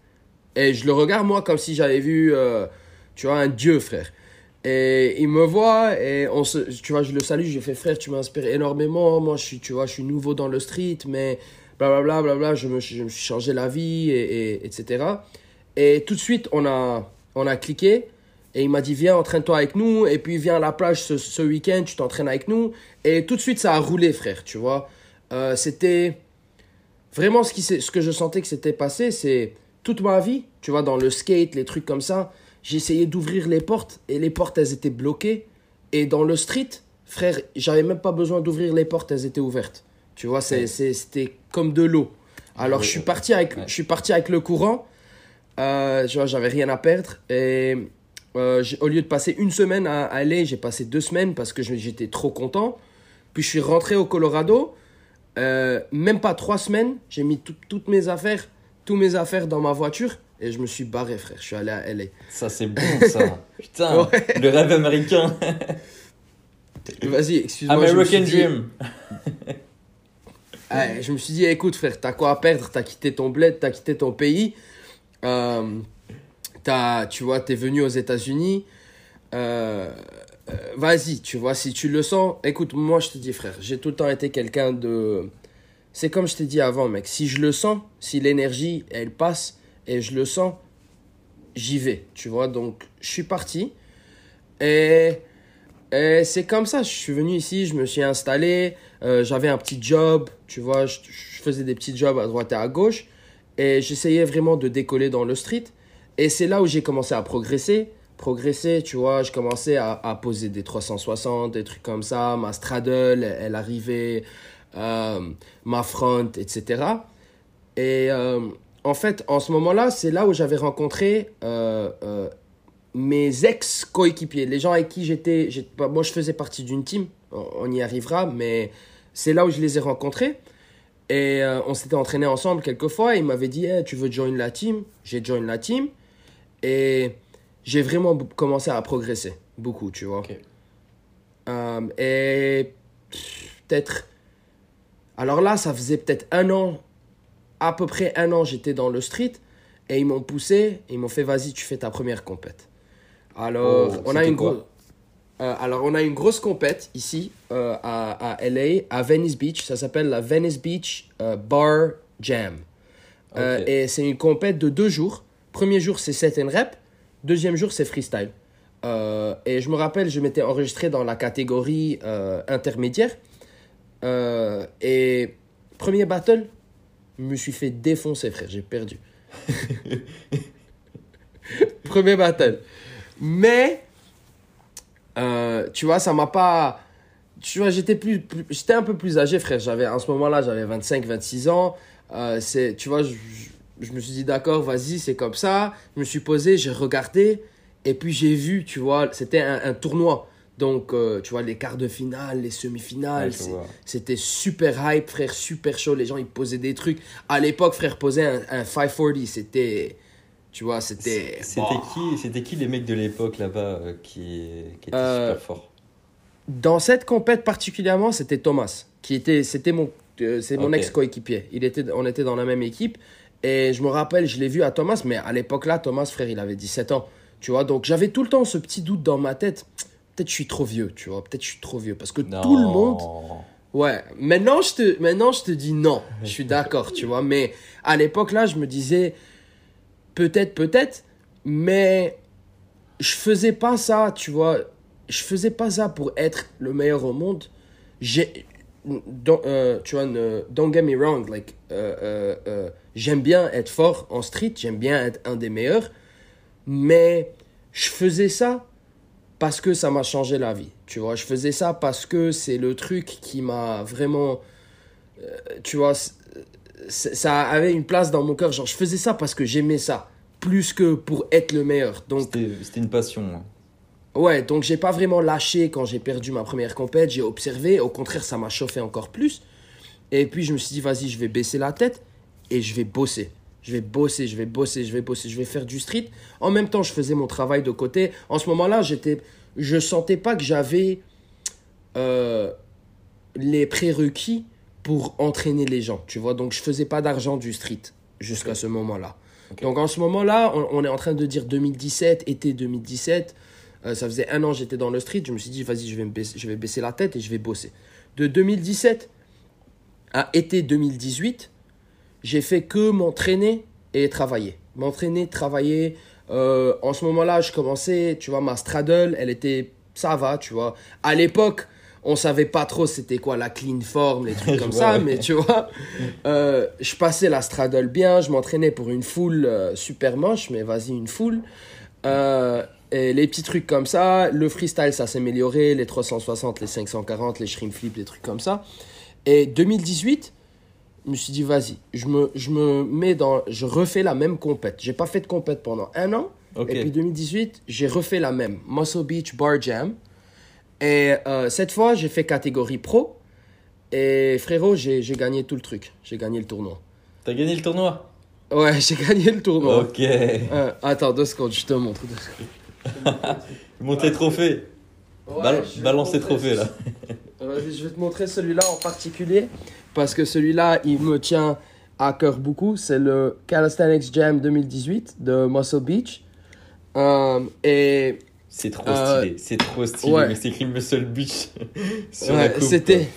Et je le regarde, moi, comme si j'avais vu, euh, tu vois, un dieu, frère. Et il me voit et on se, tu vois, je le salue, je lui fais frère, tu m'inspires énormément. Moi, je suis, tu vois, je suis nouveau dans le street, mais blablabla, bla, bla, je, me, je me suis changé la vie, et, etc. Et tout de suite, on a, on a cliqué. Et il m'a dit, viens, entraîne-toi avec nous. Et puis, viens à la plage ce, ce week-end, tu t'entraînes avec nous. Et tout de suite, ça a roulé, frère, tu vois. Euh, c'était vraiment ce, qui, ce que je sentais que c'était passé. C'est toute ma vie, tu vois, dans le skate, les trucs comme ça. Essayé d'ouvrir les portes et les portes, elles étaient bloquées. Et dans le street, frère, j'avais même pas besoin d'ouvrir les portes, elles étaient ouvertes. Tu vois, c'était comme de l'eau. Alors, je, suis parti avec, je suis parti avec le courant. Euh, j'avais rien à perdre. Et euh, au lieu de passer une semaine à, aller, j'ai passé deux semaines parce que j'étais trop content. Puis, je suis rentré au Colorado. Euh, même pas trois semaines, j'ai mis toutes mes affaires, toutes mes affaires dans ma voiture et je me suis barré, frère. Je suis allé à LA. Ça, c'est bon, ça. Putain, le rêve américain. Vas-y, excuse-moi. American Dream. je me suis dit, écoute frère, t'as quoi à perdre? T'as quitté ton bled, t'as quitté ton pays. Euh, as, tu vois, t'es venu aux États-Unis. Euh, euh, vas-y, tu vois, si tu le sens. Écoute, moi je te dis frère, j'ai tout le temps été quelqu'un de... C'est comme je t'ai dit avant, mec. Si je le sens, si l'énergie, elle passe et je le sens, j'y vais, tu vois. Donc, je suis parti. Et et c'est comme ça, je suis venu ici, je me suis installé, euh, j'avais un petit job, tu vois, je, faisais des petits jobs à droite et à gauche, et j'essayais vraiment de décoller dans le street. Et c'est là où j'ai commencé à progresser, progresser, tu vois, je commençais à, poser des 360, des trucs comme ça, ma straddle, elle, arrivait, euh, ma front, etc. Et euh, en fait, en ce moment-là, c'est là où j'avais rencontré mes ex-coéquipiers, les gens avec qui j'étais, moi je faisais partie d'une team, on y arrivera, mais c'est là où je les ai rencontrés. Et euh, on s'était entraîné ensemble quelques fois. Et il m'avait dit Tu veux join la team? J'ai join la team. Et j'ai vraiment commencé à progresser. Beaucoup, tu vois. Euh, et peut-être. Alors là, ça faisait peut-être un an, à peu près un an, j'étais dans le street. Et ils m'ont poussé. ils m'ont fait Vas-y, tu fais ta première compète. Alors, oh, on a une grosse. Euh, alors, on a une grosse compète ici euh, à, à, LA, à Venice Beach. Ça s'appelle la Venice Beach euh, Bar Jam. et c'est une compète de deux jours. Premier jour, c'est set and rep. Deuxième jour, c'est freestyle. et je me rappelle, je m'étais enregistré dans la catégorie intermédiaire. et premier battle, je me suis fait défoncer, frère. J'ai perdu. premier battle. Mais, euh, tu vois, ça m'a pas. Tu vois, j'étais plus, j'étais un peu plus âgé, frère. J'avais, en ce moment-là, j'avais 25, 26 ans. Euh, c'est, tu vois, je, je, me suis dit, d'accord, vas-y, c'est comme ça. Je me suis posé, j'ai regardé. Et puis, j'ai vu, tu vois, c'était un, tournoi. Donc, euh, tu vois, les quarts de finale, les semi-finales, c'était super hype, frère, super chaud. Les gens, ils posaient des trucs. À l'époque, frère, poser un, un 540, c'était tu vois, c'était. C'était qui, c'était qui les mecs de l'époque là-bas euh, qui, qui étaient euh, super forts? Dans cette compète particulièrement, c'était Thomas, qui était, c'était mon, c'est mon ex-coéquipier. Il était, on était dans la même équipe. Et je me rappelle, je l'ai vu à Thomas, mais à l'époque là, Thomas, frère, il avait 17 ans. Tu vois, donc j'avais tout le temps ce petit doute dans ma tête. peut-être je suis trop vieux, tu vois. Peut-être je suis trop vieux. Parce que tout le monde. Ouais, maintenant je, te, maintenant je te dis non. Je suis d'accord, tu vois. Mais à l'époque là, je me disais peut-être, peut-être. Mais je faisais pas ça, tu vois. Je faisais pas ça pour être le meilleur au monde. J'ai. Euh, tu vois, don't get me wrong, like, euh, euh, j'aime bien être fort en street, j'aime bien être un des meilleurs, mais je faisais ça parce que ça m'a changé la vie. Tu vois, je faisais ça parce que c'est le truc qui m'a vraiment. Tu vois, ça avait une place dans mon cœur. Genre, je faisais ça parce que j'aimais ça, plus que pour être le meilleur. C'était une passion. Hein. Ouais, donc j'ai pas vraiment lâché quand j'ai perdu ma première compète. J'ai observé. Au contraire, ça m'a chauffé encore plus. Et puis, je me suis dit, vas-y, je vais baisser la tête et je vais bosser. Je vais bosser, je vais bosser, je vais bosser, je vais faire du street. En même temps, je faisais mon travail de côté. En ce moment-là, j'étais, je sentais pas que j'avais euh, les prérequis pour entraîner les gens, tu vois. Donc, je faisais pas d'argent du street jusqu'à ce moment-là. Donc, en ce moment-là, on, est en train de dire 2017, été 2017. Euh, ça faisait un an j'étais dans le street. Je me suis dit, vas-y, je vais, je vais baisser la tête et je vais bosser. De 2017 à été 2018, j'ai fait que m'entraîner et travailler. M'entraîner, travailler. Euh, en ce moment-là, je commençais, tu vois, ma straddle, elle était, ça va, tu vois. À l'époque, on savait pas trop c'était quoi la clean form, les trucs comme ça, mais tu vois, euh, je passais la straddle bien, je m'entraînais pour une foule euh, super moche, mais vas-y, une foule. Et les petits trucs comme ça, le freestyle, ça s'est amélioré, les 360, les 540, les shrimp flip, les trucs comme ça. Et 2018, je me suis dit, vas-y, je me, je me mets dans. Je refais la même compète. J'ai pas fait de compète pendant un an. Et puis 2018, j'ai refait la même. Muscle Beach Bar Jam. Et euh, cette fois, j'ai fait catégorie pro. Et frérot, j'ai gagné tout le truc. J'ai gagné le tournoi. T'as gagné le tournoi? Ouais, j'ai gagné le tournoi. Ok. Euh, attends, deux secondes, je te montre. Montre les trophées. balance les trophées là. je vais te montrer celui-là en particulier parce que celui-là, il me tient à cœur beaucoup. C'est le Calisthenics Jam 2018 de Muscle Beach. Euh, et c'est trop euh, stylé, c'est trop stylé, mais c'est écrit Muscle Beach sur C'était,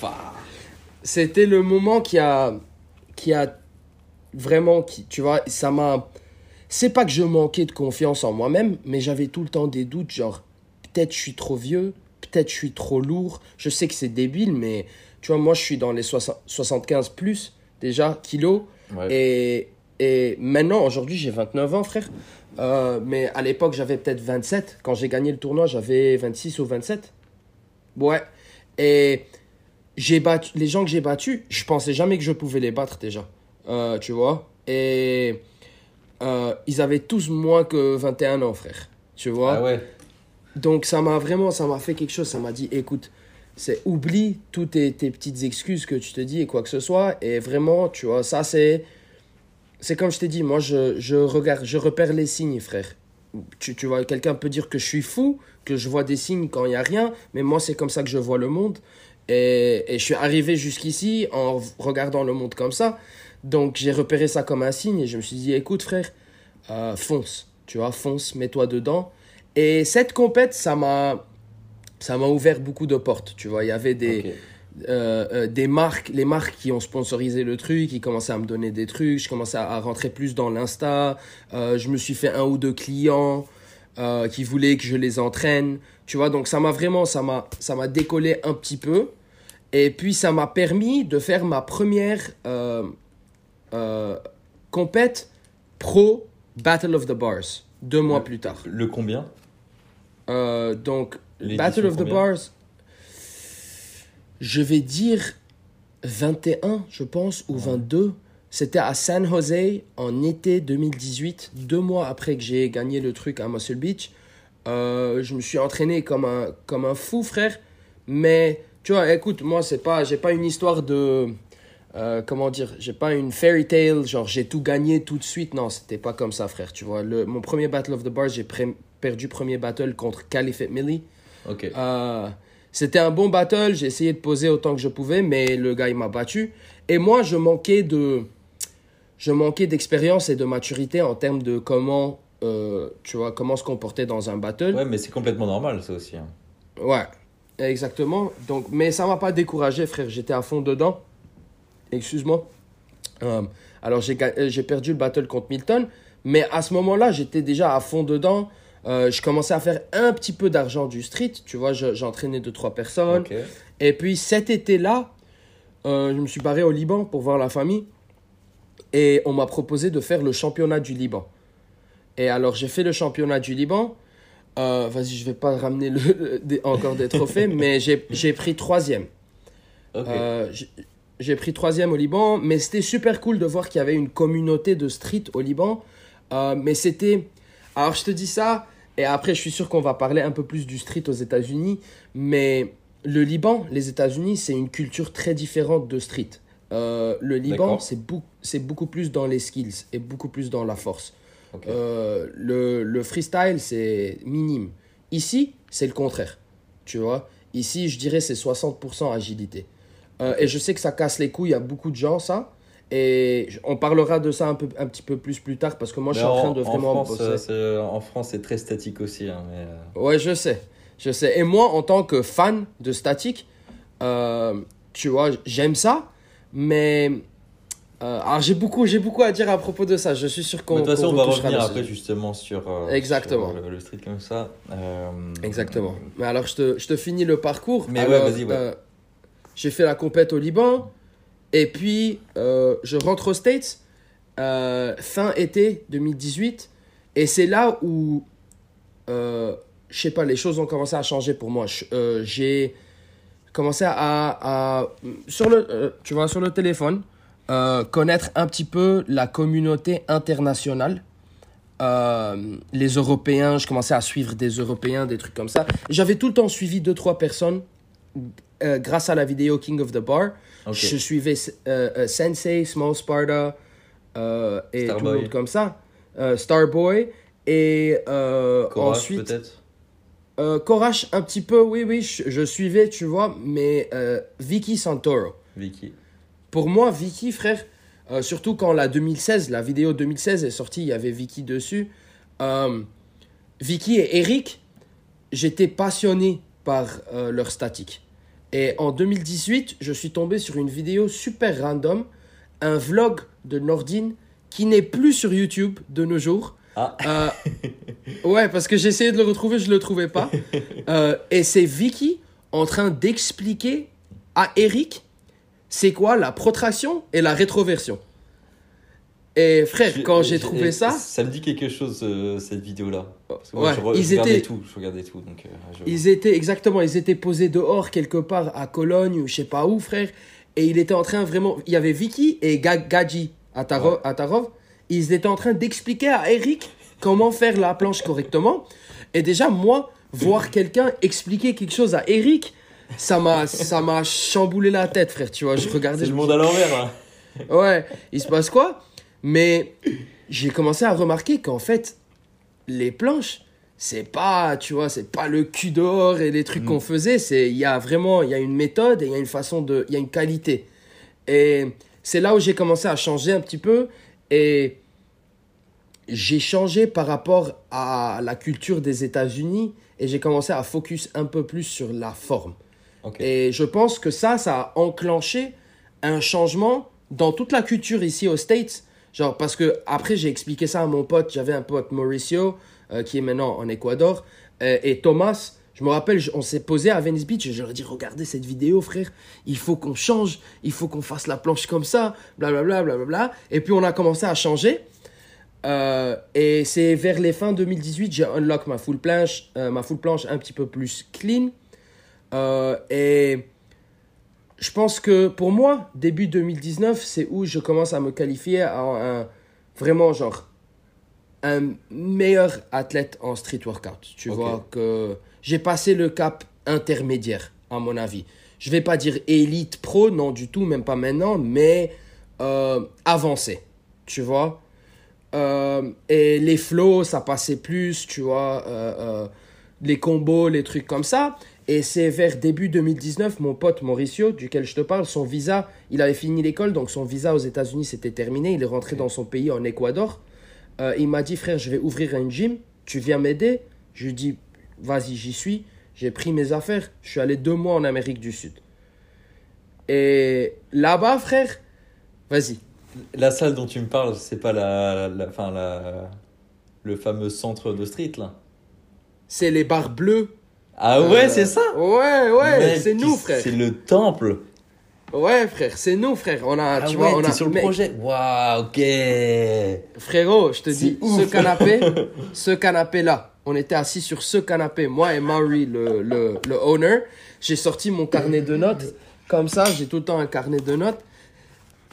c'était le moment qui a, qui a vraiment, qui, tu vois, ça m'a. C'est pas que je manquais de confiance en moi-même, mais j'avais tout le temps des doutes, genre peut-être je suis trop vieux, peut-être je suis trop lourd. Je sais que c'est débile, mais tu vois, moi, je suis dans les 75 plus, déjà, kilos. Et, et maintenant, aujourd'hui, j'ai 29 ans, frère. Euh, mais à l'époque, j'avais peut-être 27. Quand j'ai gagné le tournoi, j'avais 26 ou 27. Ouais. Et j'ai battu, les gens que j'ai battus, je pensais jamais que je pouvais les battre déjà. Euh, tu vois Et euh, ils avaient tous moins que 21 ans, frère. Tu vois? Ah ouais. Donc ça m'a vraiment, ça m'a fait quelque chose. Ça m'a dit, écoute, c'est oublie toutes tes, petites excuses que tu te dis et quoi que ce soit. Et vraiment, tu vois, ça c'est. C'est comme je t'ai dit, moi je, je, regarde, je repère les signes, frère. Tu, tu vois, quelqu'un peut dire que je suis fou, que je vois des signes quand il n'y a rien, mais moi c'est comme ça que je vois le monde. Et, et je suis arrivé jusqu'ici en regardant le monde comme ça. Donc j'ai repéré ça comme un signe et je me suis dit, écoute frère, euh, fonce, tu vois, fonce, mets-toi dedans. Et cette compète, ça m'a ça m'a ouvert beaucoup de portes. Tu vois, il y avait des, euh, euh, des marques, les marques qui ont sponsorisé le truc, qui commençaient à me donner des trucs. Je commençais à, rentrer plus dans l'insta. Je me suis fait un ou deux clients qui voulaient que je les entraîne. Tu vois, donc ça m'a vraiment, ça m'a, ça m'a décollé un petit peu. Et puis ça m'a permis de faire ma première compète pro Battle of the Bars deux mois plus tard. Le combien Donc Battle of the Bars, je vais dire 21, je pense, ou 22. C'était à San Jose en été 2018, deux mois après que j'ai gagné le truc à Muscle Beach. Euh, je me suis entraîné comme un, comme un fou, frère. Mais, tu vois, écoute, moi, c'est pas, j'ai pas une histoire de. Euh, comment dire J'ai pas une fairy tale, genre j'ai tout gagné tout de suite. Non, c'était pas comme ça, frère. Tu vois, le, mon premier Battle of the Bars, j'ai perdu premier battle contre Califat Millie. Euh, c'était un bon battle, j'ai essayé de poser autant que je pouvais, mais le gars il m'a battu. Et moi je manquais de, je manquais d'expérience et de maturité en termes de comment, euh, tu vois, comment se comporter dans un battle. Ouais, mais c'est complètement normal ça aussi. Hein. Ouais, exactement. Donc, mais ça m'a pas découragé, frère. J'étais à fond dedans. Excuse-moi. Euh, alors, euh, j'ai perdu le battle contre Milton. Mais à ce moment-là, j'étais déjà à fond dedans. Euh, je commençais à faire un petit peu d'argent du street. Tu vois, j'entraînais deux, trois personnes. Et puis cet été-là, je me suis barré au Liban pour voir la famille. Et on m'a proposé de faire le championnat du Liban. Et alors, j'ai fait le championnat du Liban. Euh, vas-y, je vais pas ramener le, encore des trophées, mais j'ai pris troisième. J'ai pris troisième au Liban, mais c'était super cool de voir qu'il y avait une communauté de street au Liban. Euh, mais c'était. Alors, je te dis ça, et après, je suis sûr qu'on va parler un peu plus du street aux États-Unis, mais le Liban, les États-Unis, c'est une culture très différente de street. le Liban, c'est beaucoup plus dans les skills et beaucoup plus dans la force. Euh, le, le, freestyle, c'est minime. Ici, c'est le contraire. Tu vois? Ici, je dirais c'est 60% agilité. Euh, et je sais que ça casse les couilles à beaucoup de gens, ça. Et on parlera de ça un, peu, un petit peu plus plus tard parce que moi, je suis en, train de vraiment. En France, en France, c'est très statique aussi. Hein, mais... Euh. Ouais, je sais. Je sais. Et moi, en tant que fan de statique, tu vois, j'aime ça. Mais euh, alors j'ai beaucoup, j'ai beaucoup à dire à propos de ça. Je suis sûr qu'on. De toute façon, on va revenir après justement sur, euh, Exactement. le, street comme ça. Euh, Exactement. Mais alors je te, je te finis le parcours. Mais ouais, vas-y. Ouais. J'ai fait la compète au Liban et puis je rentre aux States fin été 2018 et c'est là où je sais pas, les choses ont commencé à changer pour moi. j'ai commencé à, à, sur le, tu vois, sur le téléphone. Euh, connaître un petit peu la communauté internationale. Euh, les Européens, je commençais à suivre des Européens, des trucs comme ça. J'avais tout le temps suivi deux, trois personnes euh, grâce à la vidéo King of the Bar. Je suivais Sensei, Small Sparta et tout le monde comme ça. Starboy. Et Courage, ensuite. peut-être? Courage, un petit peu, oui, oui, je, je suivais, tu vois, mais Vicky Santoro. Vicky pour moi, Vicky, frère, euh, surtout quand la 2016, la vidéo 2016 est sortie, il y avait Vicky dessus. Euh, Vicky et Eric, j'étais passionné par euh, leur statique. Et en 2018, je suis tombé sur une vidéo super random, un vlog de Nordine qui n'est plus sur YouTube de nos jours. Ah. ouais, parce que j'ai essayé de le retrouver, je ne le trouvais pas. et c'est Vicky en train d'expliquer à Eric c'est quoi la protraction et la rétroversion. Et frère, quand j'ai trouvé ça. Ça me dit quelque chose, euh, cette vidéo-là. ouais, je, ils regardais tout. Je regardais tout donc, euh, ils étaient, exactement, ils étaient posés dehors quelque part à Cologne ou je sais pas où, frère. Et il était en train vraiment. Il y avait Vicky et Gadji à Tarov. Ils étaient en train d'expliquer à Eric comment faire la planche correctement. Et déjà, moi, voir quelqu'un expliquer quelque chose à Eric, ça m'a ça m'a chamboulé la tête frère tu vois je regardais c'est le monde à l'envers hein. ouais il se passe quoi? Mais j'ai commencé à remarquer qu'en fait les planches c'est pas tu vois c'est pas le cul d'or et les trucs mm. qu'on faisait c'est il y a vraiment il y a une méthode et il y a une façon de il y a une qualité et c'est là où j'ai commencé à changer un petit peu et j'ai changé par rapport à la culture des États-Unis et j'ai commencé à focus un peu plus sur la forme et je pense que ça, ça a enclenché un changement dans toute la culture ici aux States. Genre, parce que après, j'ai expliqué ça à mon pote. J'avais un pote, Mauricio, euh, qui est maintenant en Équateur. Euh, et Thomas, je me rappelle, on s'est posé à Venice Beach et je leur ai dit Regardez cette vidéo, frère. Il faut qu'on change. Il faut qu'on fasse la planche comme ça. Blablabla. Bla, bla, bla, Et puis, on a commencé à changer. Euh, et c'est vers les fins 2018, j'ai unlock ma full planche, ma full planche un petit peu plus clean. Et je pense que pour moi, début 2019, c'est où je commence à me qualifier à un vraiment genre un meilleur athlète en street workout. Tu vois que j'ai passé le cap intermédiaire, à mon avis. Je vais pas dire élite pro, non du tout, même pas maintenant, mais euh, avancé. Tu vois? Euh, Et les flows, ça passait plus, tu vois. les combos, les trucs comme ça. Et c'est vers début 2019, mon pote Mauricio, duquel je te parle, son visa, il avait fini l'école, donc son visa aux États-Unis s'était terminé. Il est rentré dans son pays en Équateur. Euh, il m'a dit, frère, je vais ouvrir un gym, tu viens m'aider? Je lui dis, vas-y, j'y suis. j'ai pris mes affaires, je suis allé deux mois en Amérique du Sud. Et là-bas, frère, vas-y. La salle dont tu me parles, c'est pas la, la, fin, la, le fameux centre de street, là? C'est les bars bleus. Ah ouais, euh, c'est ça Ouais, ouais, c'est nous, frère. C'est le temple. Ouais, frère, c'est nous, frère. On a, ah tu vois, on a. sur le projet. Waouh, ok. Frérot, je te dis, ce canapé, ce canapé-là, on était assis sur ce canapé, moi et Maury, le, le, le owner. J'ai sorti mon carnet de notes. Comme ça, j'ai tout le temps un carnet de notes.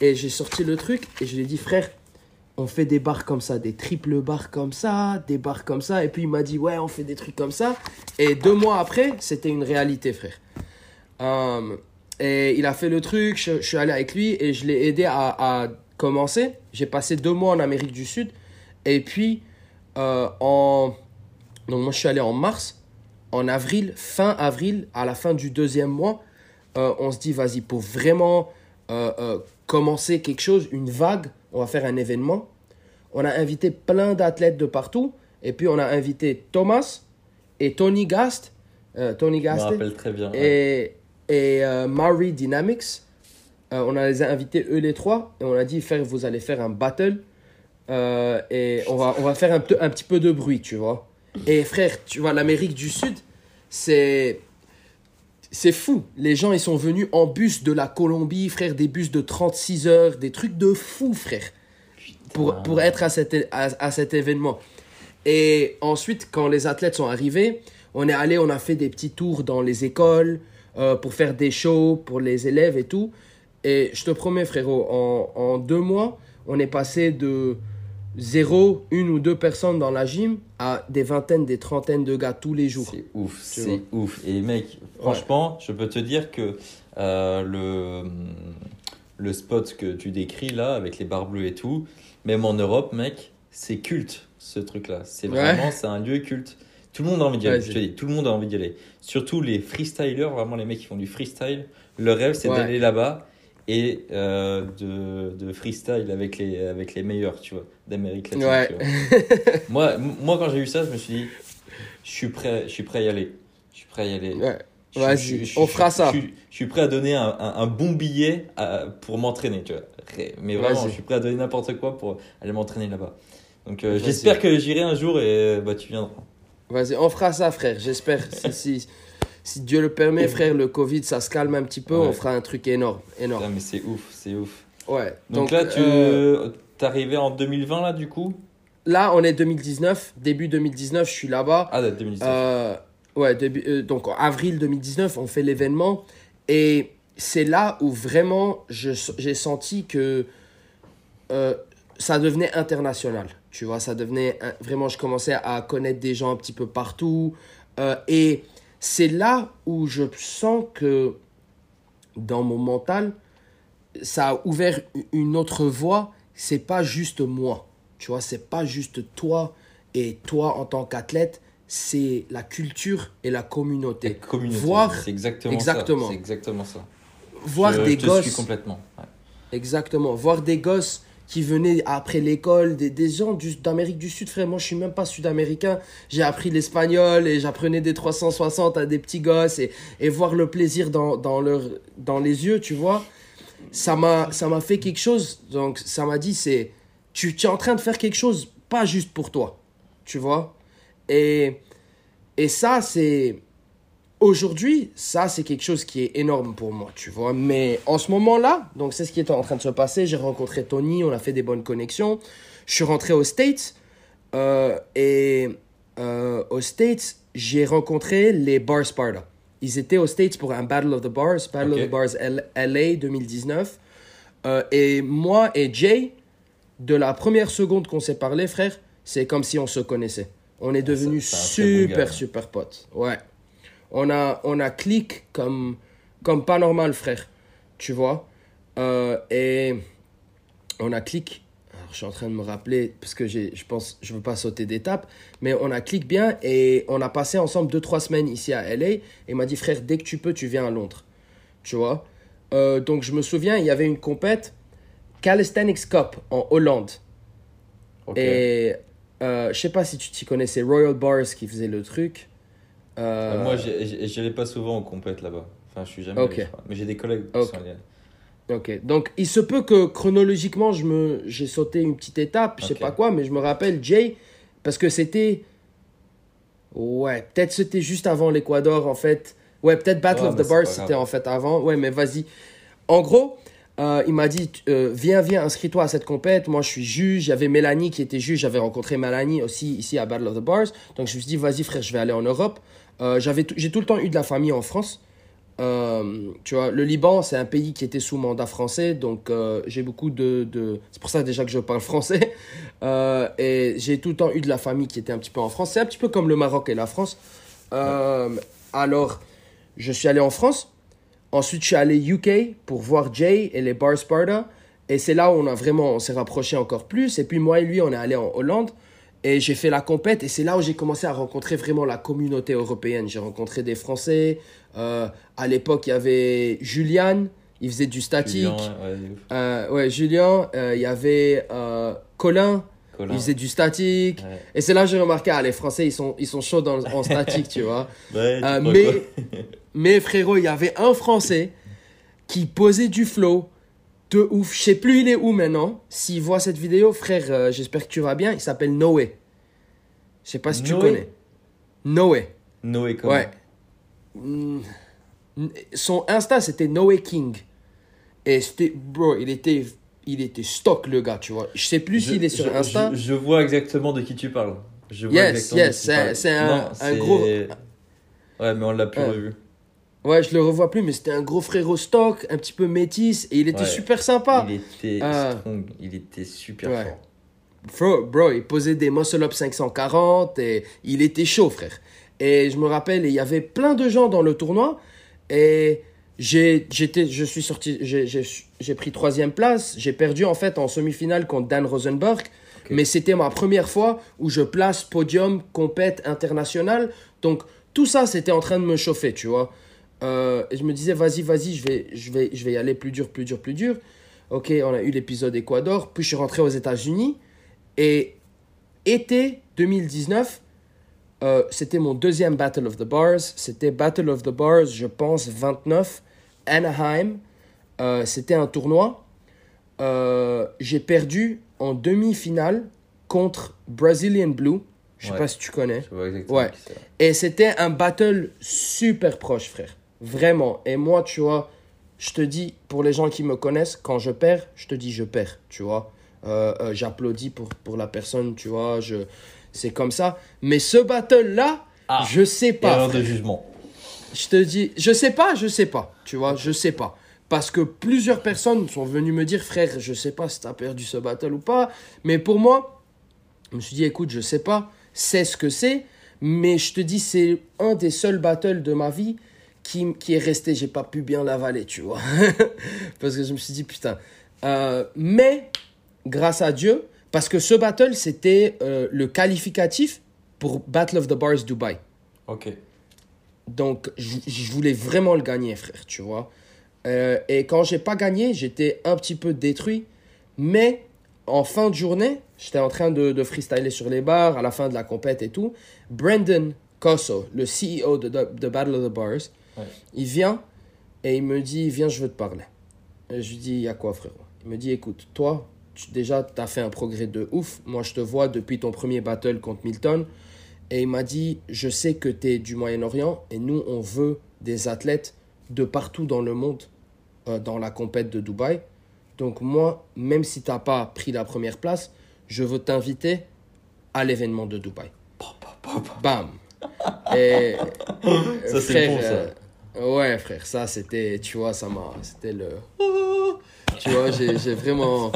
Et j'ai sorti le truc et je lui ai dit, frère, on fait des bars comme ça, des triples bars comme ça, des bars comme ça. Et puis il m'a dit, ouais, on fait des trucs comme ça. Et deux mois après, c'était une réalité, frère. Euh, et il a fait le truc, je, suis allé avec lui et je l'ai aidé à, commencer. J'ai passé deux mois en Amérique du Sud. Et puis, euh, en donc moi je suis allé en mars, en avril, fin avril, à la fin du deuxième mois, euh, on se dit vas-y pour vraiment euh, commencer quelque chose, une vague, on va faire un événement. On a invité plein d'athlètes de partout et puis on a invité Thomas et Tony Gast, Tony Gast très bien. Et, et Maury Dynamics. on a les a invités eux les trois et on a dit faire, vous allez faire un battle et on va, on va faire un, un petit peu de bruit, tu vois. Et frère, tu vois, l'Amérique du Sud, c'est. C'est fou. Les gens, ils sont venus en bus de la Colombie, frère, des bus de 36 heures, des trucs de fou, frère, pour, pour être à cet, à, cet événement. Et ensuite, quand les athlètes sont arrivés, on est allé, on a fait des petits tours dans les écoles euh, pour faire des shows pour les élèves et tout. Et je te promets, frérot, en, en deux mois, on est passé de zéro, une ou deux personnes dans la gym à des vingtaines, des trentaines de gars tous les jours. C'est ouf, c'est ouf. Et mec, franchement, je peux te dire que euh, le, le spot que tu décris là, avec les barres bleues et tout, même en Europe, mec, c'est culte ce truc-là. C'est vraiment, c'est un lieu culte. Tout le monde a envie d'y aller, je te dis, tout le monde a envie d'y aller. Surtout les freestylers, vraiment les mecs qui font du freestyle. Le rêve, c'est d'aller là-bas et euh, de, de, freestyle avec les, avec les meilleurs, tu vois, d'Amérique latine. Ouais. moi, moi, quand j'ai eu ça, je me suis dit, je suis prêt, je suis prêt à y aller. Je suis prêt à y aller. Ouais. Vas-y, on fera ça. Je, suis prêt à donner un, un, bon billet pour m'entraîner, tu vois. Mais vraiment, je suis prêt à donner n'importe quoi pour aller m'entraîner là-bas. Donc, euh, j'espère que j'irai un jour et bah, tu viendras. Vas-y, on fera ça, frère. J'espère. si, si Dieu le permet, frère, le Covid, ça se calme un petit peu, on fera un truc énorme. énorme. mais c'est ouf, c'est ouf. Ouais. Donc, là, tu euh, es arrivé en 2020, là, du coup? Là, on est 2019, début 2019, je suis là-bas. Ah, 2019. Euh, ouais, début, euh, donc en avril 2019, on fait l'événement. Et c'est là où vraiment j'ai senti que ça devenait international. Tu vois, ça devenait vraiment, je commençais à connaître des gens un petit peu partout. et c'est là où je sens que dans mon mental, ça a ouvert une autre voie. C'est pas juste moi. Tu vois, c'est pas juste toi et toi en tant qu'athlète. C'est la culture et la communauté. La communauté. Voir, c'est exactement, exactement. ça. C'est exactement ça. Voir des je gosses. Suis complètement. Exactement. Voir des gosses qui venaient après l'école, des, des gens d'Amérique du Sud, frère. Moi, je suis même pas sud-américain. J'ai appris l'espagnol et j'apprenais des 360 à des petits gosses et, et voir le plaisir dans, dans, leur, dans les yeux, tu vois. Ça m'a fait quelque chose. Donc, ça m'a dit, c'est, tu, tu es en train de faire quelque chose, pas juste pour toi, tu vois. Et, et ça, c'est, Aujourd'hui, ça, c'est quelque chose qui est énorme pour moi, tu vois. Mais en ce moment-là, donc c'est ce qui est en train de se passer. J'ai rencontré Tony, on a fait des bonnes connexions. Je suis rentré aux States. Euh, et euh, aux States, j'ai rencontré les Bar Sparta. Ils étaient aux States pour un Battle of the Bars, Battle of the Bars LA 2019. Euh, et moi et Jay, de la première seconde qu'on s'est parlé, frère, c'est comme si on se connaissait. On est devenus super, super potes. Ouais on a, on a clic comme, comme pas normal, frère. Tu vois? Euh, Et on a clic. Alors, je suis en train de me rappeler, parce que je pense, je veux pas sauter d'étape, mais on a clic bien et on a passé ensemble 2-3 semaines ici à LA. Et il m'a dit, frère, dès que tu peux, tu viens à Londres. Tu vois? Euh, Donc, je me souviens, il y avait une compète, Calisthenics Cup en Hollande. Et euh, je sais pas si tu t'y connais, c'est Royal Bars qui faisait le truc. Euh, moi, j'allais pas souvent en compète là-bas. Enfin, je suis jamais allé, Mais j'ai des collègues qui sont allés. Ok, donc il se peut que chronologiquement, je me, j'ai sauté une petite étape, je sais pas quoi, mais je me rappelle Jay, parce que c'était. Ouais, peut-être c'était juste avant l'Equador en fait. Ouais, peut-être Battle of the Bars c'était en fait avant. Ouais, mais vas-y. En gros, euh, il m'a dit euh, Viens, viens, inscris-toi à cette compète. Moi, je suis juge. Il y avait Mélanie qui était juge. J'avais rencontré Mélanie aussi ici à Battle of the Bars. Donc, je me suis dit Vas-y, frère, je vais aller en Europe. Euh, j'avais j'ai tout le temps eu de la famille en France. Euh, tu vois, le Liban, c'est un pays qui était sous mandat français, donc euh, j'ai beaucoup de, de... C'est pour ça déjà que je parle français. Et j'ai tout le temps eu de la famille qui était un petit peu en France. C'est un petit peu comme le Maroc et la France. alors, je suis allé en France. Ensuite, je suis allé UK pour voir Jay et les Bar Sparta. Et c'est là où on a vraiment, on s'est rapproché encore plus. Et puis moi et lui, on est allé en Hollande. Et j'ai fait la compète et c'est là où j'ai commencé à rencontrer vraiment la communauté européenne. J'ai rencontré des Français. Euh, à l'époque, il y avait Julian, il faisait du statique. Julien, ouais, euh, ouais, Julien. Euh, il y avait Colin, il faisait du statique. Et c'est là que j'ai remarqué, ah, les Français, ils sont, ils sont chauds dans, en statique, tu vois. mais, mais frérot, il y avait un Français qui posait du flow de ouf. Je sais plus il est où maintenant. S'il voit cette vidéo, frère, euh, j'espère que tu vas bien. Il s'appelle Noé. Je sais pas si tu connais. Noé. Noé comment Ouais. Mm. Son Insta, c'était Noé King. Et c'était, bro, il était, il était stock, le gars, tu vois. Je sais plus s'il est sur Insta. Je, vois exactement de qui tu parles. Je vois yes, yes, c'est un, un gros. Ouais, mais on l'a plus revu. Ouais, je le revois plus, mais c'était un gros frérot stock, un petit peu métis, et il était super sympa. Il était euh, strong, il était super fort. Bro, bro, il posait des muscle-up 540, et il était chaud, frère. Et je me rappelle, il y avait plein de gens dans le tournoi, et j'ai, j'étais, je suis sorti, j'ai pris troisième place, j'ai perdu en fait en semi-finale contre Dan Rosenberg, mais c'était ma première fois où je place podium, compète international, donc tout ça, c'était en train de me chauffer, tu vois. Euh, et je me disais, vas-y, vas-y, je vais, je, vais, je vais y aller plus dur, plus dur, plus dur. Ok, on a eu l'épisode Ecuador. Puis je suis rentré aux États-Unis. Et été 2019, euh, c'était mon deuxième Battle of the Bars. C'était Battle of the Bars, je pense, 29, Anaheim. Euh, c'était un tournoi. J'ai perdu en demi-finale contre Brazilian Blue. Je sais pas si tu connais. ouais. Et c'était un battle super proche, frère. Vraiment. Et moi, tu vois, je te dis, pour les gens qui me connaissent, quand je perds, je te dis je perds, tu vois. Euh, euh, j'applaudis pour, pour la personne, tu vois. Je... C'est comme ça. Mais ce battle-là, ah, je sais pas. Erreur de jugement. Je te dis, je sais pas, je sais pas, tu vois, je sais pas. Parce que plusieurs personnes sont venues me dire, frère, je sais pas si tu as perdu ce battle ou pas. Mais pour moi, je me suis dit, écoute, je sais pas, c'est ce que c'est. Mais je te dis, c'est un des seuls battles de ma vie qui, qui est resté, j'ai pas pu bien l'avaler, tu vois. parce que je me suis dit, putain. Euh, mais, grâce à Dieu, parce que ce battle, c'était euh, le qualificatif pour Battle of the Bars Dubai. Ok. Donc, je voulais vraiment le gagner, frère, tu vois. Euh, et quand j'ai pas gagné, j'étais un petit peu détruit. Mais en fin de journée, j'étais en train de, de, freestyler sur les bars, à la fin de la compète et tout. Brandon Cosso, le CEO de, de, de Battle of the Bars, il vient et il me dit Viens, je veux te parler. Et je lui dis Il y a quoi, frérot? Il me dit Écoute, toi, tu, déjà, tu as fait un progrès de ouf. Moi, je te vois depuis ton premier battle contre Milton. Et il m'a dit Je sais que tu es du Moyen-Orient et nous, on veut des athlètes de partout dans le monde euh, dans la compète de Dubaï. Donc, moi, même si tu n'as pas pris la première place, je veux t'inviter à l'événement de Dubaï. Bam Et, ça, c'est bon, ça. Ouais, frère, ça c'était, tu vois, ça m'a. C'était le. Tu vois, j'ai vraiment.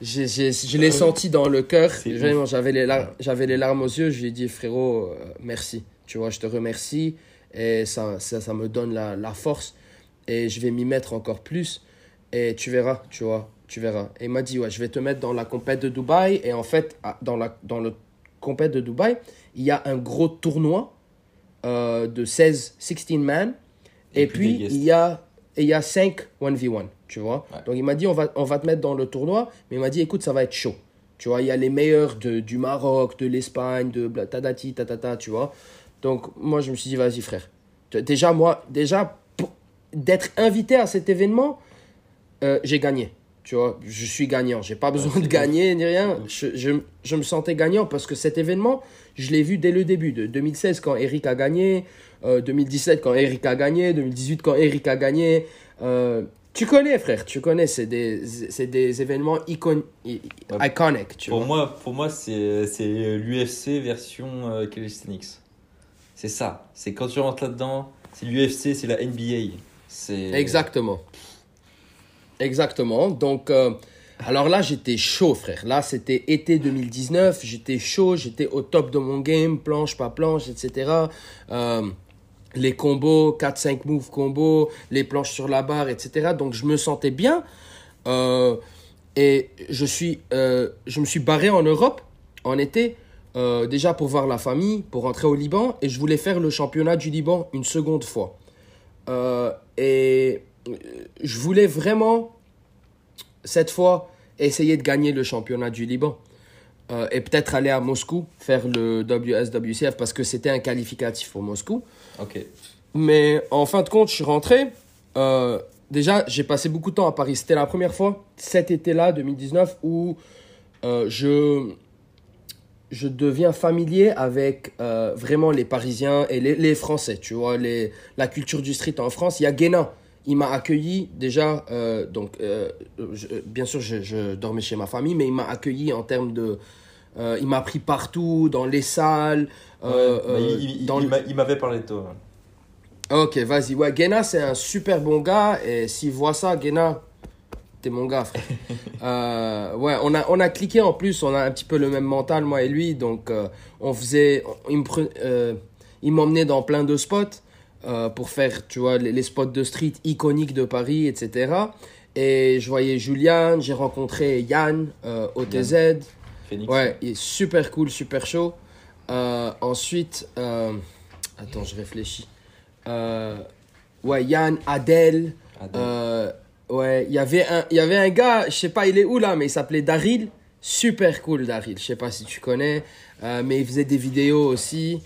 je l'ai senti dans le cœur. J'avais les, j'avais les larmes aux yeux. Je lui ai dit, frérot, euh, merci. Tu vois, je te remercie. Et ça, ça, ça me donne la, la, force. Et je vais m'y mettre encore plus. Et tu verras, tu vois, tu verras. Et il m'a dit, ouais, je vais te mettre dans la compète de Dubaï. Et en fait, dans la dans le compète de Dubaï, il y a un gros tournoi euh, de 16, 16 man et, puis, il y, a, il y a 5 1v1, tu vois. Donc, il m'a dit, on va, on va te mettre dans le tournoi, mais il m'a dit, écoute, ça va être chaud. Tu vois, il y a les meilleurs de, du Maroc, de l'Espagne, de tadati, tatata, tu vois. Donc, moi, je me suis dit, vas-y, frère. Déjà, moi, déjà, d'être invité à cet événement, euh, j'ai gagné. Tu vois, je suis gagnant. J'ai pas besoin de gagner ni rien. Je, je, je, me sentais gagnant parce que cet événement, je l'ai vu dès le début. De 2016, quand Eric a gagné. 2017, euh, quand Eric a gagné. 2018, quand Eric a gagné. Euh, tu connais, frère. Tu connais. C'est des, des événements icon, iconiques. Tu pour, Moi, pour moi, c'est l'UFC version calisthenics. C'est ça. C'est quand tu rentres là-dedans, c'est l'UFC, c'est la NBA. Exactement. Exactement. Donc, euh, alors là, j'étais chaud, frère. Là, c'était été 2019. J'étais chaud, j'étais au top de mon game, planche, pas planche, etc. Euh, les combos, 4-5 moves combos, les planches sur la barre, etc. Donc, je me sentais bien. Euh, et je, suis, je me suis barré en Europe en été déjà pour voir la famille, pour rentrer au Liban, et je voulais faire le championnat du Liban une seconde fois. Et je voulais vraiment, cette fois, essayer de gagner le championnat du Liban. et peut-être aller à Moscou, faire le WSWCF, parce que c'était un qualificatif pour Moscou. Ok. Mais en fin de compte, je suis rentré. déjà, j'ai passé beaucoup de temps à Paris. C'était la première fois, cet été-là, 2019, où je je deviens familier avec euh, vraiment les Parisiens et les, les, Français, tu vois, les, la culture du street en France. Il y a Guénin, il m'a accueilli déjà, euh, donc euh, bien sûr je, je, dormais chez ma famille, mais il m'a accueilli en termes de... il m'a pris partout, dans les salles. il, il m'avait parlé de toi. Ok, vas-y. Ouais, Guéna, c'est un super bon gars. Et s'il voit ça, Guéna, T'es mon gars, frère. Euh, ouais, on a, on a cliqué en plus, on a un petit peu le même mental, moi et lui. Donc, euh, on faisait. Il euh, m'emmenait dans plein de spots pour faire, tu vois, les, spots de street iconiques de Paris, etc. Et je voyais Julian, j'ai rencontré Yann, OTZ. Phoenix. Ouais, il est super cool, super chaud. ensuite, attends, je réfléchis. ouais, Yann, Adèle. Adèle. Ouais, il y avait un, il y avait un gars, je sais pas, il est où là, mais il s'appelait Daryl. Super cool, Daryl. Je sais pas si tu connais, euh, mais il faisait des vidéos aussi.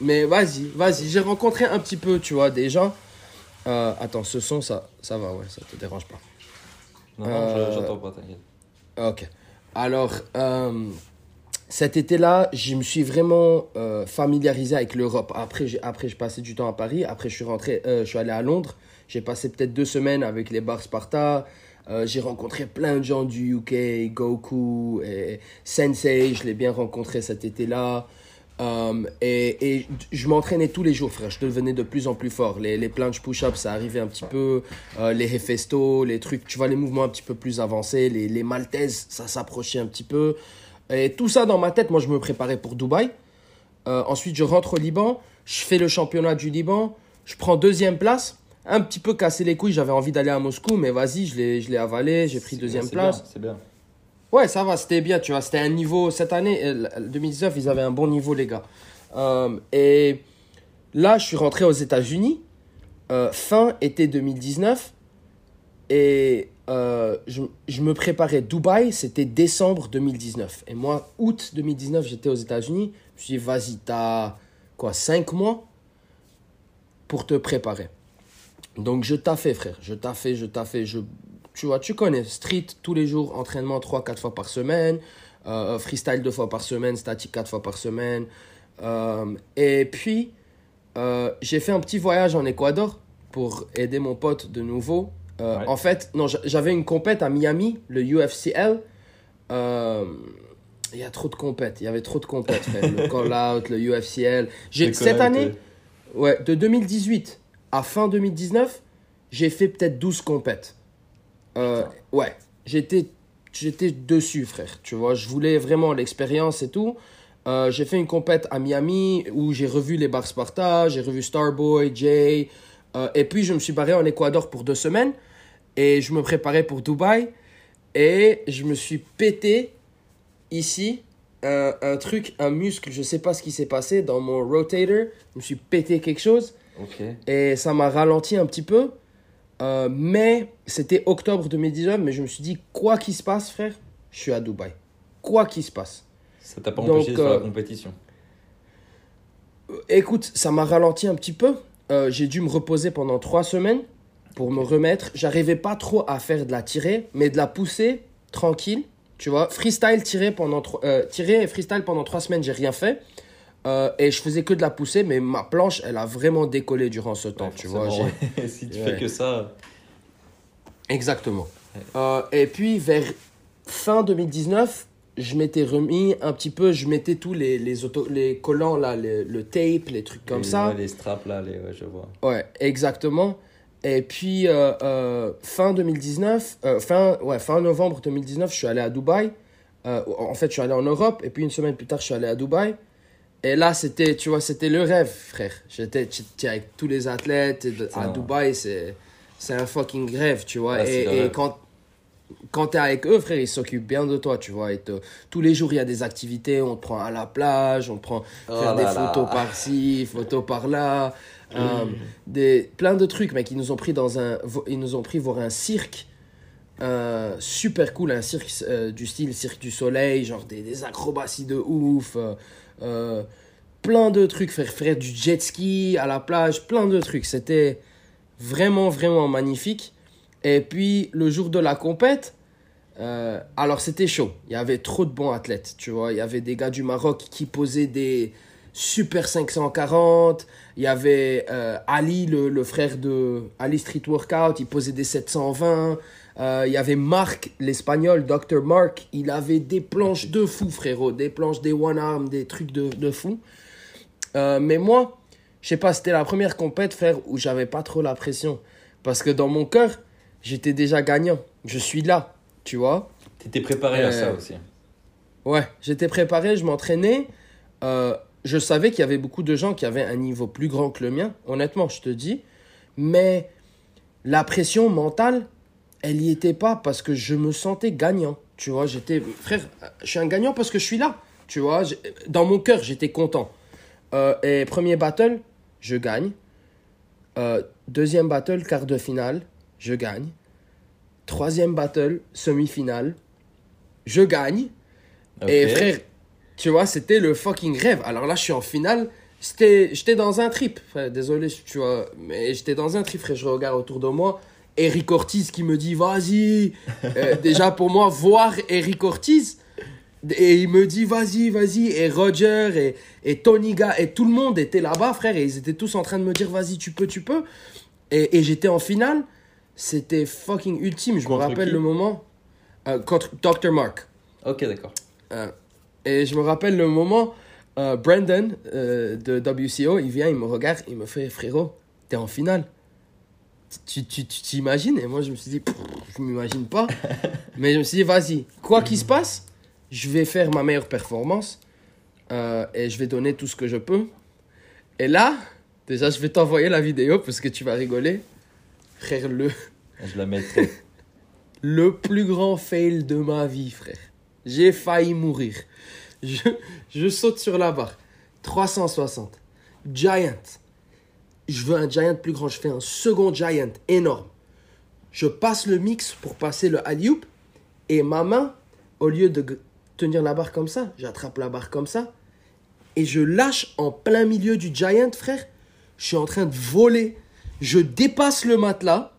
Euh, mais vas-y, vas-y. J'ai rencontré un petit peu, tu vois, des gens. Euh, attends, ce son, ça, ça va, ouais, ça te dérange pas. Non, non, j'entends pas, t'inquiète. Ok. Alors, cet été-là, je me suis vraiment familiarisé avec l'Europe. Après, j'ai, après, passé du temps à Paris. Après, je suis rentré, je suis allé à Londres. J'ai passé peut-être deux semaines avec les bars Sparta. Euh, j'ai rencontré plein de gens du UK, Goku et Sensei, je l'ai bien rencontré cet été-là. Euh, et, et, je m'entraînais tous les jours, frère. Je devenais de plus en plus fort. Les, les planches push-up, ça arrivait un petit peu. Euh, les Hefesto, les trucs, tu vois, les mouvements un petit peu plus avancés. Les, les Maltaises, ça s'approchait un petit peu. Et tout ça dans ma tête, moi, je me préparais pour Dubaï. ensuite, je rentre au Liban. Je fais le championnat du Liban. Je prends deuxième place un petit peu cassé les couilles. J'avais envie d'aller à Moscou, mais vas-y, je l'ai, avalé. J'ai pris deuxième place. C'est bien. Ouais, ça va, c'était bien, tu vois. C'était un niveau. Cette année, 2019, euh, ils avaient un bon niveau, les gars. Euh, et là, je suis rentré aux États-Unis, euh, fin été 2019. Et je, je, me préparais. Dubaï, c'était décembre 2019. Et moi, août 2019, j'étais aux États-Unis. Je me suis dit, vas-y, t'as quoi, 5 mois pour te préparer. Donc je fait frère. Je fait je fait Je, tu vois, tu connais. Street, tous les jours, entraînement 3-4 fois par semaine. Euh, freestyle 2 fois par semaine. Statique 4 fois par semaine. Euh, et puis, euh, j'ai fait un petit voyage en Équateur pour aider mon pote de nouveau. En fait, non, j'avais une compète à Miami, le UFCL. Il y a trop de compètes. Il y avait trop de compètes, frère. le Call Out, le UFCL. Cette année, ouais, de 2018 à fin 2019, j'ai fait peut-être 12 compètes. Euh, ouais, j'étais, j'étais dessus, frère. Tu vois, je voulais vraiment l'expérience et tout. Euh, j'ai fait une compète à Miami où j'ai revu les Bar Sparta, j'ai revu Starboy, Jay. Euh, et puis, je me suis barré en Équateur pour deux semaines. Et je me préparais pour Dubaï. Et je me suis pété ici un, un, truc, un muscle, je sais pas ce qui s'est passé dans mon rotator. Je me suis pété quelque chose. Et ça m'a ralenti un petit peu. Euh, mais c'était octobre 2019, mais je me suis dit, quoi qu'il se passe, frère, je suis à Dubaï. Quoi qu'il se passe. Ça t'a pas empêché de faire la euh, compétition Écoute, ça m'a ralenti un petit peu. Euh, j'ai dû me reposer pendant trois semaines pour me remettre. J'arrivais pas trop à faire de la tirée, mais de la pousser tranquille. Tu vois, freestyle tiré pendant euh, tiré et freestyle pendant trois semaines, j'ai rien fait. Euh, et je faisais que de la pousser, mais ma planche, elle a vraiment décollé durant ce temps, tu vois. si tu fais que ça. Exactement. Euh, et puis vers fin 2019, je m'étais remis un petit peu, je mettais tous les, les, les collants, là, le tape, les trucs comme ça. les straps, là, les, ouais, je vois. Ouais, exactement. Et puis, euh, euh, fin 2019, euh, fin, ouais, fin novembre 2019, je suis allé à Dubaï. en fait, je suis allé en Europe. Et puis, une semaine plus tard, je suis allé à Dubaï. Et là, c'était, tu vois, c'était le rêve, frère. J'étais avec tous les athlètes. à Dubaï, c'est, c'est un fucking rêve, tu vois. et, et quand, quand tu es avec eux, frère, ils s'occupent bien de toi, tu vois. Et tous les jours, il y a des activités. On te prend à la plage, on te prend oh faire des photos par-ci, photos par-là. Euh, des, plein de trucs, mec. Ils nous ont pris, dans un, ils nous ont pris voir un cirque. Euh, super cool, un cirque euh, du style Cirque du Soleil, genre des, des acrobaties de ouf, plein de trucs, faire, faire du jet ski à la plage, plein de trucs. C'était vraiment, vraiment magnifique. Et puis, le jour de la compète, alors c'était chaud. Il y avait trop de bons athlètes, tu vois. Il y avait des gars du Maroc qui posaient des, Super 540. Il y avait euh, Ali, le, frère de Ali Street Workout, il posait des 720. Euh, il y avait Marc, l'espagnol, Dr. Mark, il avait des planches de fou, frérot. Des planches, des one arm, des trucs de, de fou. Euh, mais moi, je sais pas, c'était la première compète, frère, où j'avais pas trop la pression. Parce que dans mon cœur, j'étais déjà gagnant. Je suis là, tu vois. T'étais préparé à ça aussi. Ouais, j'étais préparé, je m'entraînais je savais qu'il y avait beaucoup de gens qui avaient un niveau plus grand que le mien, honnêtement, je te dis. Mais la pression mentale, elle n'y était pas parce que je me sentais gagnant. Tu vois, j'étais. Frère, je suis un gagnant parce que je suis là. Tu vois, dans mon cœur, j'étais content. Euh, et premier battle, je gagne. Euh, deuxième battle, quart de finale, je gagne. Troisième battle, semi-finale, je gagne. Et frère, tu vois, c'était le fucking rêve. Alors là, je suis en finale. J'étais dans un trip, frère. Désolé, tu vois. Mais j'étais dans un trip, frère. Je regarde autour de moi. Eric Ortiz qui me dit, vas-y. Euh, déjà, pour moi, voir Eric Ortiz. Et il me dit, vas-y, vas-y. Et Roger et, et Tony Ga et tout le monde était là-bas, frère. Et ils étaient tous en train de me dire, vas-y, tu peux, tu peux. Et, et j'étais en finale. C'était fucking ultime. Je me rappelle le moment. Euh, contre Dr. Mark. Ok, d'accord. Euh, et je me rappelle le moment, Brandon de WCO, il vient, il me regarde, il me fait frérot, t'es en finale. Tu t'imagines Et moi, je me suis dit, je m'imagine pas. Mais je me suis dit, vas-y, quoi qu'il se passe, je vais faire ma meilleure performance euh, et je vais donner tout ce que je peux. Et là, déjà, je vais t'envoyer la vidéo parce que tu vas rigoler. Frère, le. Je la mettrai. le plus grand fail de ma vie, frère. J'ai failli mourir. Je, je saute sur la barre. 360. Giant. Je veux un giant plus grand. Je fais un second giant énorme. Je passe le mix pour passer le alley Et ma main, au lieu de tenir la barre comme ça, j'attrape la barre comme ça. Et je lâche en plein milieu du giant, frère. Je suis en train de voler. Je dépasse le matelas.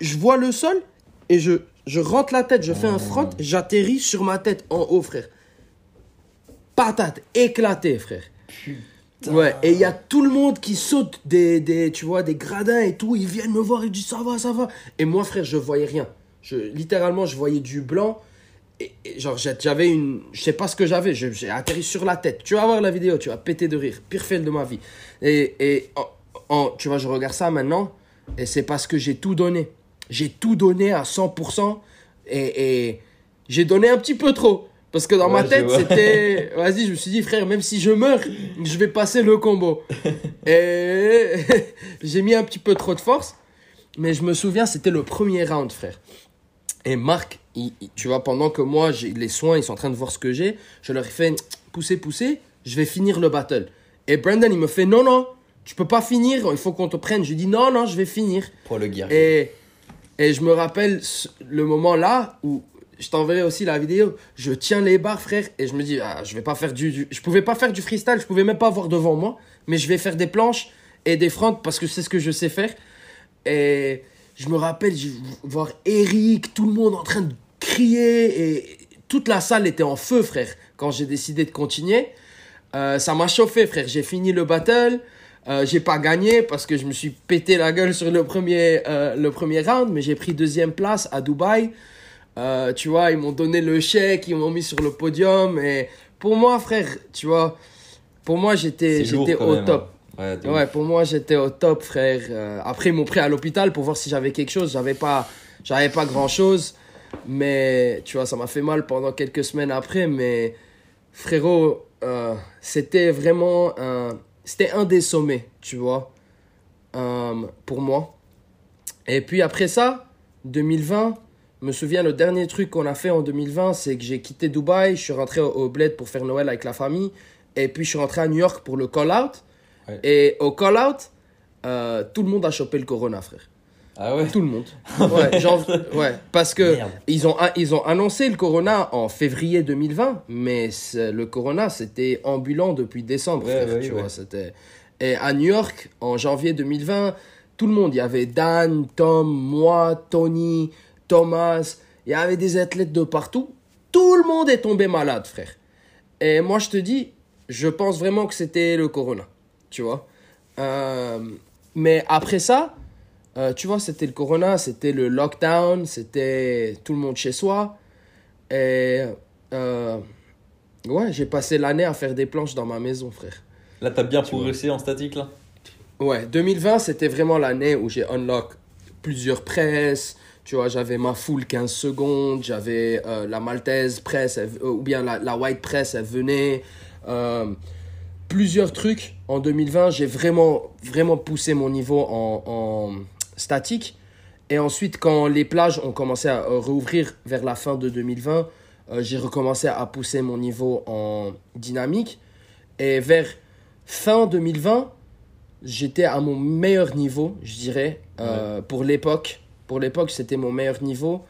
Je vois le sol et je, je rentre la tête, je fais un front, j'atterris sur ma tête en haut, frère. Patate, éclaté, frère. Ouais, et il y a tout le monde qui saute des, des, tu vois, des gradins et tout. Ils viennent me voir, ils disent ça va, ça va. Et moi, frère, je voyais rien. Je, littéralement, je voyais du blanc. Et, genre, j'avais une. Je sais pas ce que j'avais. J'ai atterri sur la tête. Tu vas voir la vidéo, tu vas péter de rire. Pire fail de ma vie. Et, et en, tu vois, je regarde ça maintenant. Et c'est parce que j'ai tout donné. J'ai tout donné à 100% et, et j'ai donné un petit peu trop. Parce que dans ma tête, c'était. Vas-y, je me suis dit, frère, même si je meurs, je vais passer le combo. et j'ai mis un petit peu trop de force. Mais je me souviens, c'était le premier round, frère. Et Marc, tu vois, pendant que moi, j'ai les soins, ils sont en train de voir ce que j'ai, je leur ai fait pousser, pousser, je vais finir le battle. Et Brandon, il me fait non, non, tu peux pas finir, il faut qu'on te prenne. Je lui dis non, non, je vais finir. Pour le guerrier. Et et je me rappelle le moment là où je t'enverrai aussi la vidéo. Je tiens les barres, frère, et je me dis, ah, je vais pas faire du, Je pouvais pas faire du freestyle, je pouvais même pas voir devant moi, mais je vais faire des planches et des fronts parce que c'est ce que je sais faire. Et je me rappelle voir Eric, tout le monde en train de crier, et toute la salle était en feu, frère, quand j'ai décidé de continuer. Euh, ça m'a chauffé, frère. J'ai fini le battle. Euh, j'ai pas gagné parce que je me suis pété la gueule sur le premier, euh, le premier round, mais j'ai pris deuxième place à Dubaï. Euh, tu vois, ils m'ont donné le chèque, ils m'ont mis sur le podium. Et pour moi, frère, tu vois, pour moi, j'étais, j'étais au top. Hein. Ouais, pour moi, j'étais au top, frère. Euh, après, ils m'ont pris à l'hôpital pour voir si j'avais quelque chose. J'avais pas, j'avais pas grand chose. Mais, tu vois, ça m'a fait mal pendant quelques semaines après. Mais, frérot, euh, c'était vraiment un c'était un des sommets, tu vois, pour moi. Et puis après ça, 2020, je me souviens, le dernier truc qu'on a fait en 2020, c'est que j'ai quitté Dubaï, je suis rentré au, Bled pour faire Noël avec la famille, et puis je suis rentré à New York pour le call-out. Et au call-out, euh, tout le monde a chopé le corona, frère. Ah ouais? Tout le monde. Ouais, genre, ouais parce que ils ont, ils ont annoncé le corona en février 2020, mais le corona, c'était ambulant depuis décembre, tu vois. C'était... Et à New York, en janvier 2020, tout le monde, il y avait Dan, Tom, moi, Tony, Thomas, il y avait des athlètes de partout. Tout le monde est tombé malade, frère. Et moi, je te dis, je pense vraiment que c'était le corona, tu vois. Euh, mais après ça, euh, tu vois, c'était le corona, c'était le lockdown, c'était tout le monde chez soi. Et euh, ouais, j'ai passé l'année à faire des planches dans ma maison, frère. Là, t'as bien progressé en statique, là? Ouais, 2020, c'était vraiment l'année où j'ai unlock plusieurs presses. Tu vois, j'avais ma full 15 secondes, j'avais euh, la maltaise presse, ou bien la, white press, elle venait plusieurs trucs en 2020. J'ai vraiment, vraiment poussé mon niveau en, statique. Et ensuite, quand les plages ont commencé à euh, rouvrir vers la fin de 2020, euh, j'ai recommencé à pousser mon niveau en dynamique. Et vers fin 2020, j'étais à mon meilleur niveau, je dirais, euh, pour l'époque. Pour l'époque, c'était mon meilleur niveau.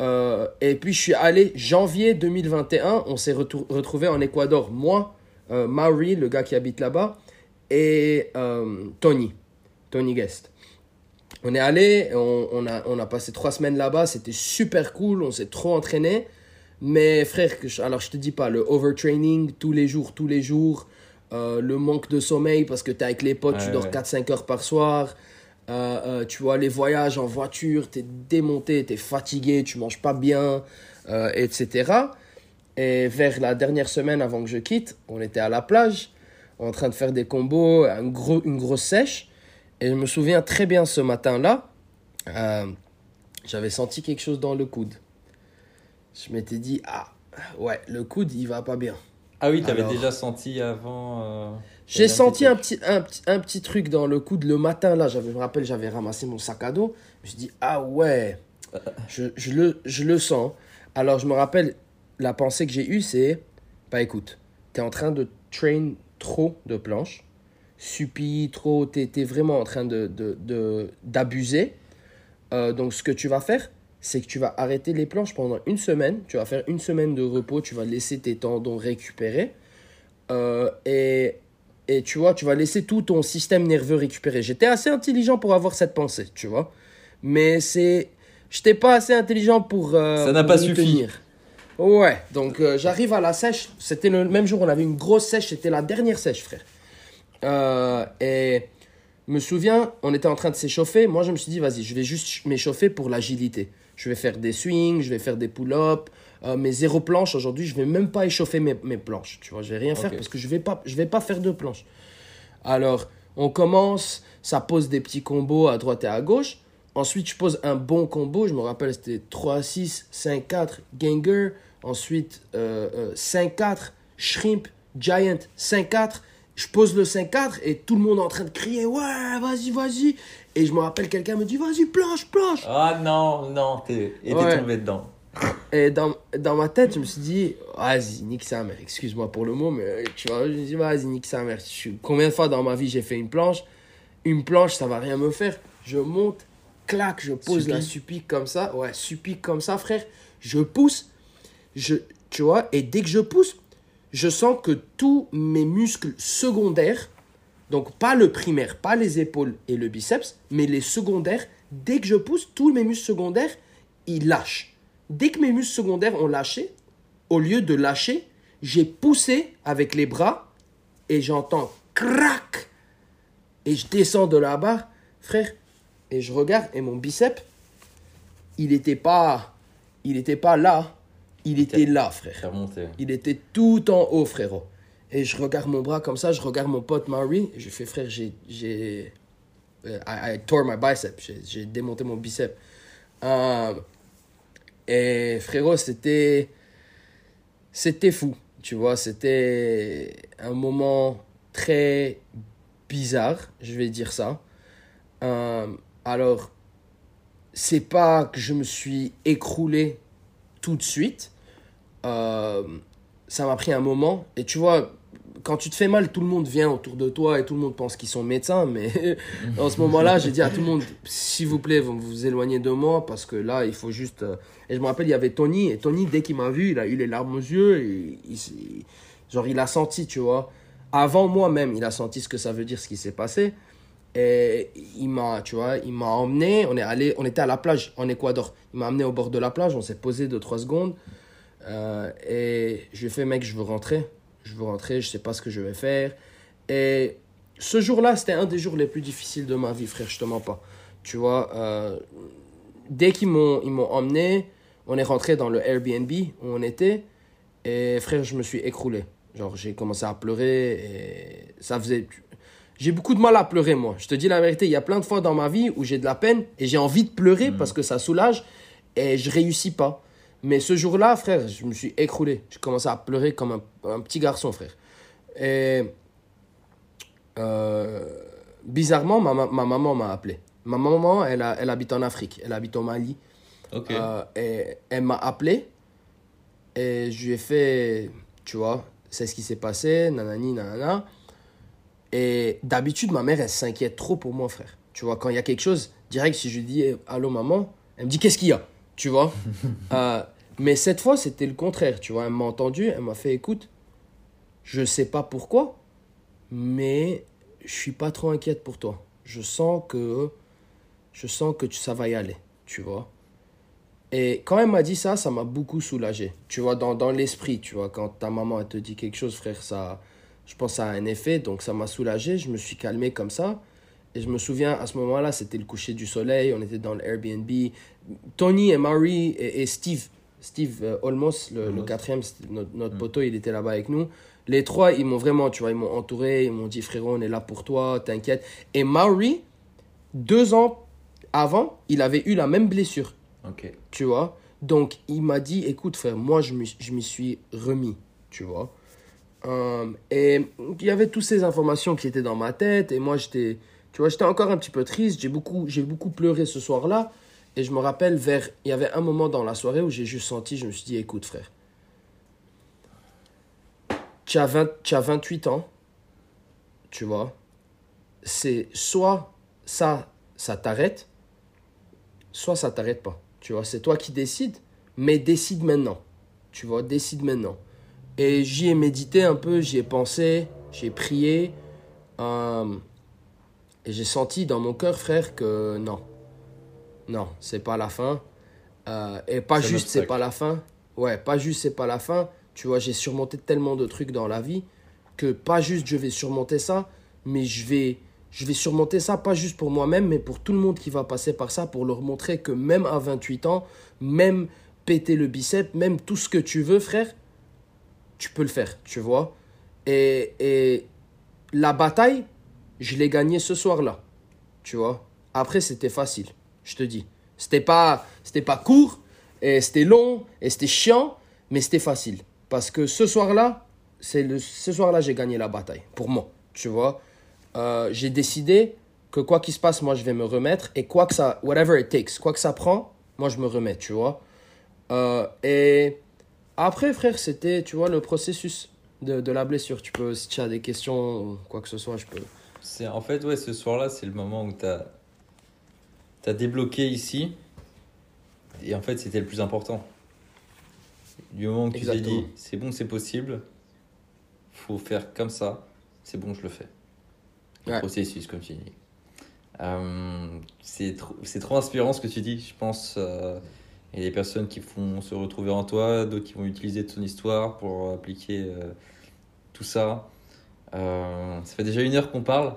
et puis, je suis allé janvier 2021, on s'est retrouvé en Équateur. Moi, Mauri, le gars qui habite là-bas, et Tony, Tony Guest. On est allé, on, a, on a passé trois semaines là-bas, c'était super cool, on s'est trop entraîné. Mais frère, alors je te dis pas, le overtraining tous les jours, tous les jours, euh, le manque de sommeil parce que tu es avec les potes, tu dors 4-5 heures par soir. Euh, euh, tu vois, les voyages en voiture, tu es démonté, tu es fatigué, tu manges pas bien, etc. Et vers la dernière semaine avant que je quitte, on était à la plage, en train de faire des combos, un gros, une grosse sèche. Et je me souviens très bien ce matin-là, euh, j'avais senti quelque chose dans le coude. Je m'étais dit, ah, ouais, le coude, il va pas bien. Ah oui, tu avais déjà senti avant. J'ai senti un petit, un, un petit truc dans le coude le matin, là. Je me rappelle, j'avais ramassé mon sac à dos. Je me dis, ah ouais, je, je, le, je le sens. Alors, je me rappelle, la pensée que j'ai eue, c'est, bah écoute, tu es en train de train trop de planches supi, trop, tu es, vraiment en train d'abuser. De, de, euh, donc, ce que tu vas faire, c'est que tu vas arrêter les planches pendant une semaine. Tu vas faire une semaine de repos, tu vas laisser tes tendons récupérer. Euh, et, et tu vois, tu vas laisser tout ton système nerveux récupérer. J'étais assez intelligent pour avoir cette pensée, tu vois. Mais c'est. J'étais pas assez intelligent pour. Euh, Ça n'a pas suffi. Ouais, donc j'arrive à la sèche. C'était le même jour, on avait une grosse sèche. C'était la dernière sèche, frère. Euh, et me souviens, on était en train de s'échauffer. Moi, je me suis dit, vas-y, je vais juste m'échauffer pour l'agilité. Je vais faire des swings, je vais faire des pull-ups. Euh, mes zéro planches, aujourd'hui, je vais même pas échauffer mes, mes, planches. Tu vois, je vais rien faire parce que je vais pas, je vais pas faire de planches. Alors, on commence, ça pose des petits combos à droite et à gauche. Ensuite, je pose un bon combo. Je me rappelle, c'était 3-6, 5-4, Ganger. Ensuite, 5-4, euh, Shrimp, Giant, 5-4 je pose le 5-4 et tout le monde est en train de crier Ouais, vas-y, vas-y. Et je me rappelle, quelqu'un me dit Vas-y, planche, planche. Ah non, non, t'es, t'es tombé dedans. Et dans, dans ma tête, je me suis dit Vas-y, nique sa mère. Excuse-moi pour le mot, mais tu vois, je me dis Vas-y, nique sa mère. Combien de fois dans ma vie j'ai fait une planche? Une planche, ça va rien me faire. Je monte clac, je pose la suppique comme ça. Ouais, suppique comme ça, frère. Je pousse. Je, tu vois, et dès que je pousse, je sens que tous mes muscles secondaires, donc pas le primaire, pas les épaules et le biceps, mais les secondaires, dès que je pousse, tous mes muscles secondaires, ils lâchent. Dès que mes muscles secondaires ont lâché, au lieu de lâcher, j'ai poussé avec les bras et j'entends crac et je descends de la barre, frère, et je regarde et mon biceps, il n'était pas, il était pas là, il était là, frère. Il était tout en haut, frérot. Et je regarde mon bras comme ça, je regarde mon pote Marie, et je fais, frère, j'ai. j'ai euh, I, tore my bicep, j'ai démonté mon bicep. Euh, et frérot, c'était. C'était fou, tu vois, c'était un moment très bizarre, je vais dire ça. Euh, alors, c'est pas que je me suis écroulé tout de suite, euh, ça m'a pris un moment. Et tu vois, quand tu te fais mal, tout le monde vient autour de toi et tout le monde pense qu'ils sont médecins. Mais en ce moment-là, j'ai dit à tout le monde, s'il vous plaît, vous vous éloignez de moi parce que là, il faut juste. Euh, et je me rappelle, il y avait Tony. Et Tony, dès qu'il m'a vu, il a eu les larmes aux yeux. Genre, il a senti, tu vois. Avant moi-même, il a senti ce que ça veut dire, ce qui s'est passé. Et il m'a, tu vois, il m'a emmené. On est allé, on était à la plage en Équateur. Il m'a amené au bord de la plage. On s'est posé 2-3 secondes. Euh, et je lui ai fait, mec, je veux rentrer. Je veux rentrer, je sais pas ce que je vais faire. Et ce jour-là, c'était un des jours les plus difficiles de ma vie, frère, je te mens pas. Tu vois, euh, dès qu'ils m'ont, ils m'ont emmené, on est rentré dans le Airbnb où on était. Et frère, je me suis écroulé. Genre, j'ai commencé à pleurer et ça faisait. J'ai beaucoup de mal à pleurer, moi. Je te dis la vérité, il y a plein de fois dans ma vie où j'ai de la peine et j'ai envie de pleurer mmh. parce que ça soulage et je réussis pas. Mais ce jour-là, frère, je me suis écroulé. J'ai commencé à pleurer comme un, petit garçon, frère. Et euh, bizarrement, ma, ma maman m'a appelé. Ma maman, elle, a, elle habite en Afrique. Elle habite au Mali. Ok. Euh, et elle m'a appelé. Et je lui ai fait, tu vois, c'est ce qui s'est passé, nanani, nanana. Et d'habitude, ma mère, elle s'inquiète trop pour moi, frère. Tu vois, quand il y a quelque chose, direct, si je lui dis Allô, maman, elle me dit Qu'est-ce qu'il y a? Tu vois? Euh, mais cette fois, c'était le contraire, tu vois. Elle m'a entendu, elle m'a fait écoute, je sais pas pourquoi, mais je suis pas trop inquiète pour toi. Je sens que je sens que ça va y aller, tu vois. Et quand elle m'a dit ça, ça m'a beaucoup soulagé. Tu vois, dans, dans l'esprit, tu vois, quand ta maman te dit quelque chose, frère, ça, je pense ça a un effet, donc ça m'a soulagé. Je me suis calmé comme ça. Et je me souviens, à ce moment-là, c'était le coucher du soleil, on était dans l'Airbnb. Tony et Marie et Steve, Steve euh, Olmos, le, quatrième, notre, notre mm. poteau, il était là-bas avec nous. Les trois, ils m'ont vraiment, tu vois, ils m'ont entouré, ils m'ont dit frérot, on est là pour toi, t'inquiète. Et Mauri, deux ans avant, il avait eu la même blessure. Tu vois? Donc, il m'a dit écoute, frère, moi, je m'y suis remis, tu vois. Euh, et il y avait toutes ces informations qui étaient dans ma tête, et moi, j'étais, tu vois, j'étais encore un petit peu triste, j'ai beaucoup, beaucoup pleuré ce soir-là. Et je me rappelle, vers, il y avait un moment dans la soirée où j'ai juste senti, je me suis dit, écoute frère, tu as, 20, tu as 28 ans, tu vois, c'est soit ça, ça t'arrête, soit ça t'arrête pas. Tu vois, c'est toi qui décides, mais décide maintenant. Tu vois, décide maintenant. Et j'y ai médité un peu, j'y ai pensé, j'ai prié. Euh, et j'ai senti dans mon cœur, frère, que non, non, c'est pas la fin. Euh, et pas juste, c'est pas la fin. Ouais, pas juste, c'est pas la fin. Tu vois, j'ai surmonté tellement de trucs dans la vie que pas juste je vais surmonter ça, mais je vais, je vais surmonter ça pas juste pour moi-même, mais pour tout le monde qui va passer par ça, pour leur montrer que même à 28 ans, même péter le bicep, même tout ce que tu veux, frère, tu peux le faire, tu vois. Et, et la bataille, je l'ai gagnée ce soir-là, tu vois. Après, c'était facile je te dis. C'était pas, c'était pas court, et c'était long, et c'était chiant, mais c'était facile. Parce que ce soir-là, c'est le, ce soir-là, j'ai gagné la bataille. Pour moi, tu vois. Euh, j'ai décidé que quoi qu'il se passe, moi, je vais me remettre. Et quoi que ça, whatever it takes, quoi que ça prend, moi, je me remets, tu vois. Euh, et après, frère, c'était, tu vois, le processus de, de, la blessure. Tu peux, si tu as des questions quoi que ce soit, je peux. C'est, en fait, ouais, ce soir-là, c'est le moment où tu as tu as débloqué ici. Et en fait, c'était le plus important. Du moment que tu t'es dit, c'est bon, c'est possible, faut faire comme ça, c'est bon, je le fais. Le processus, comme tu dis. Euh, c'est trop, trop inspirant ce que tu dis. Je pense euh, il y a des personnes qui vont se retrouver en toi, d'autres qui vont utiliser ton histoire pour appliquer euh, tout ça. Euh, ça fait déjà une heure qu'on parle.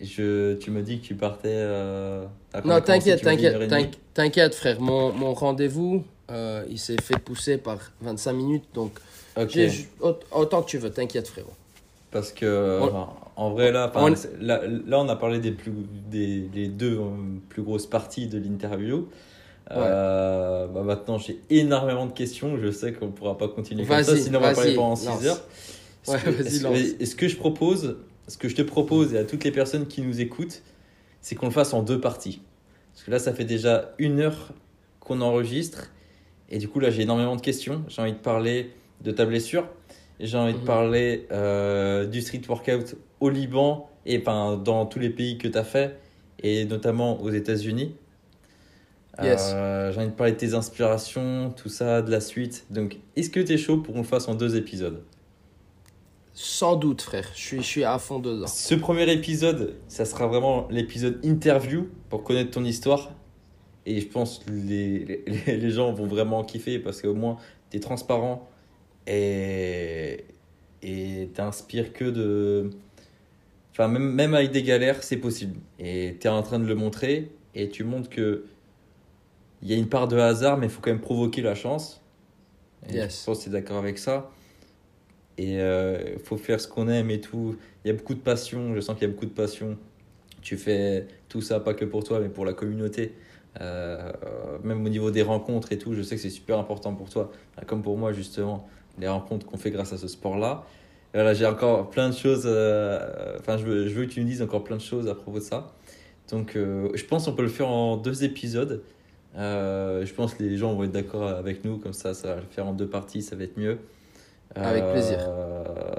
Je, tu me dis que tu partais. Euh, non, t'inquiète, t'inquiète, t'inquiète, frère. Mon, mon rendez-vous, il s'est fait pousser par 25 minutes, donc autant que tu veux, t'inquiète, frérot. Parce que, en vrai, là, là, là, on a parlé des, plus, des les deux plus grosses parties de l'interview. Euh, bah maintenant, j'ai énormément de questions. Je sais qu'on ne pourra pas continuer comme ça, sinon on va parler pendant 6 heures. est ce que je propose, ce que je te propose et à toutes les personnes qui nous écoutent, c'est qu'on le fasse en deux parties. Parce que là, ça fait déjà une heure qu'on enregistre. Et du coup, là, j'ai énormément de questions. J'ai envie de parler de ta blessure. J'ai envie de mhm. parler euh, du street workout au Liban et ben, dans tous les pays que tu as fait, et notamment aux États-Unis. Euh, j'ai envie de parler de tes inspirations, tout ça, de la suite. Donc, est-ce que tu es chaud pour qu'on le fasse en deux épisodes? Sans doute, frère. Je suis, je suis à fond dedans. Ce premier épisode, ça sera vraiment l'épisode interview pour connaître ton histoire. Et je pense que les, les, les gens vont vraiment kiffer parce qu'au moins, tu es transparent et t'inspires que de. Enfin, même, même avec des galères, c'est possible. Et tu es en train de le montrer et tu montres que il y a une part de hasard, mais il faut quand même provoquer la chance. Et Je pense que tu es d'accord avec ça. Et il euh, faut faire ce qu'on aime et tout. Il y a beaucoup de passion, je sens qu'il y a beaucoup de passion. Tu fais tout ça pas que pour toi, mais pour la communauté. Euh, même au niveau des rencontres et tout, je sais que c'est super important pour toi, comme pour moi justement, les rencontres qu'on fait grâce à ce sport-là. Voilà, j'ai encore plein de choses, euh, enfin je veux, que tu me dises encore plein de choses à propos de ça. Donc je pense qu'on peut le faire en deux épisodes. Je pense que les gens vont être d'accord avec nous, comme ça, ça va le faire en deux parties, ça va être mieux. Avec plaisir. Euh,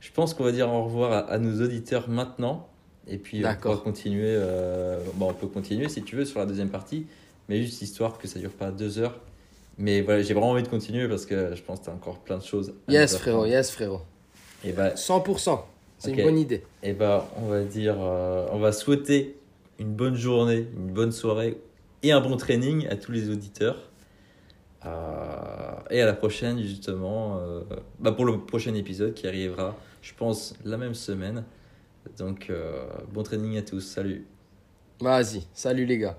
je pense qu'on va dire au revoir à, nos auditeurs maintenant. Et puis on va continuer. Euh, bon, on peut continuer si tu veux sur la deuxième partie, mais juste histoire que ça dure pas deux heures. Mais voilà, j'ai vraiment envie de continuer parce que je pense que tu as encore plein de choses. yes, frérot, yes, frérot. Et bah, 100%. C'est une bonne idée. Et bah, on va dire, on va souhaiter une bonne journée, une bonne soirée et un bon training à tous les auditeurs. Euh, et à la prochaine, justement, euh, bah pour le prochain épisode qui arrivera, je pense, la même semaine. Donc, euh, bon training à tous. Salut. Vas-y, salut les gars.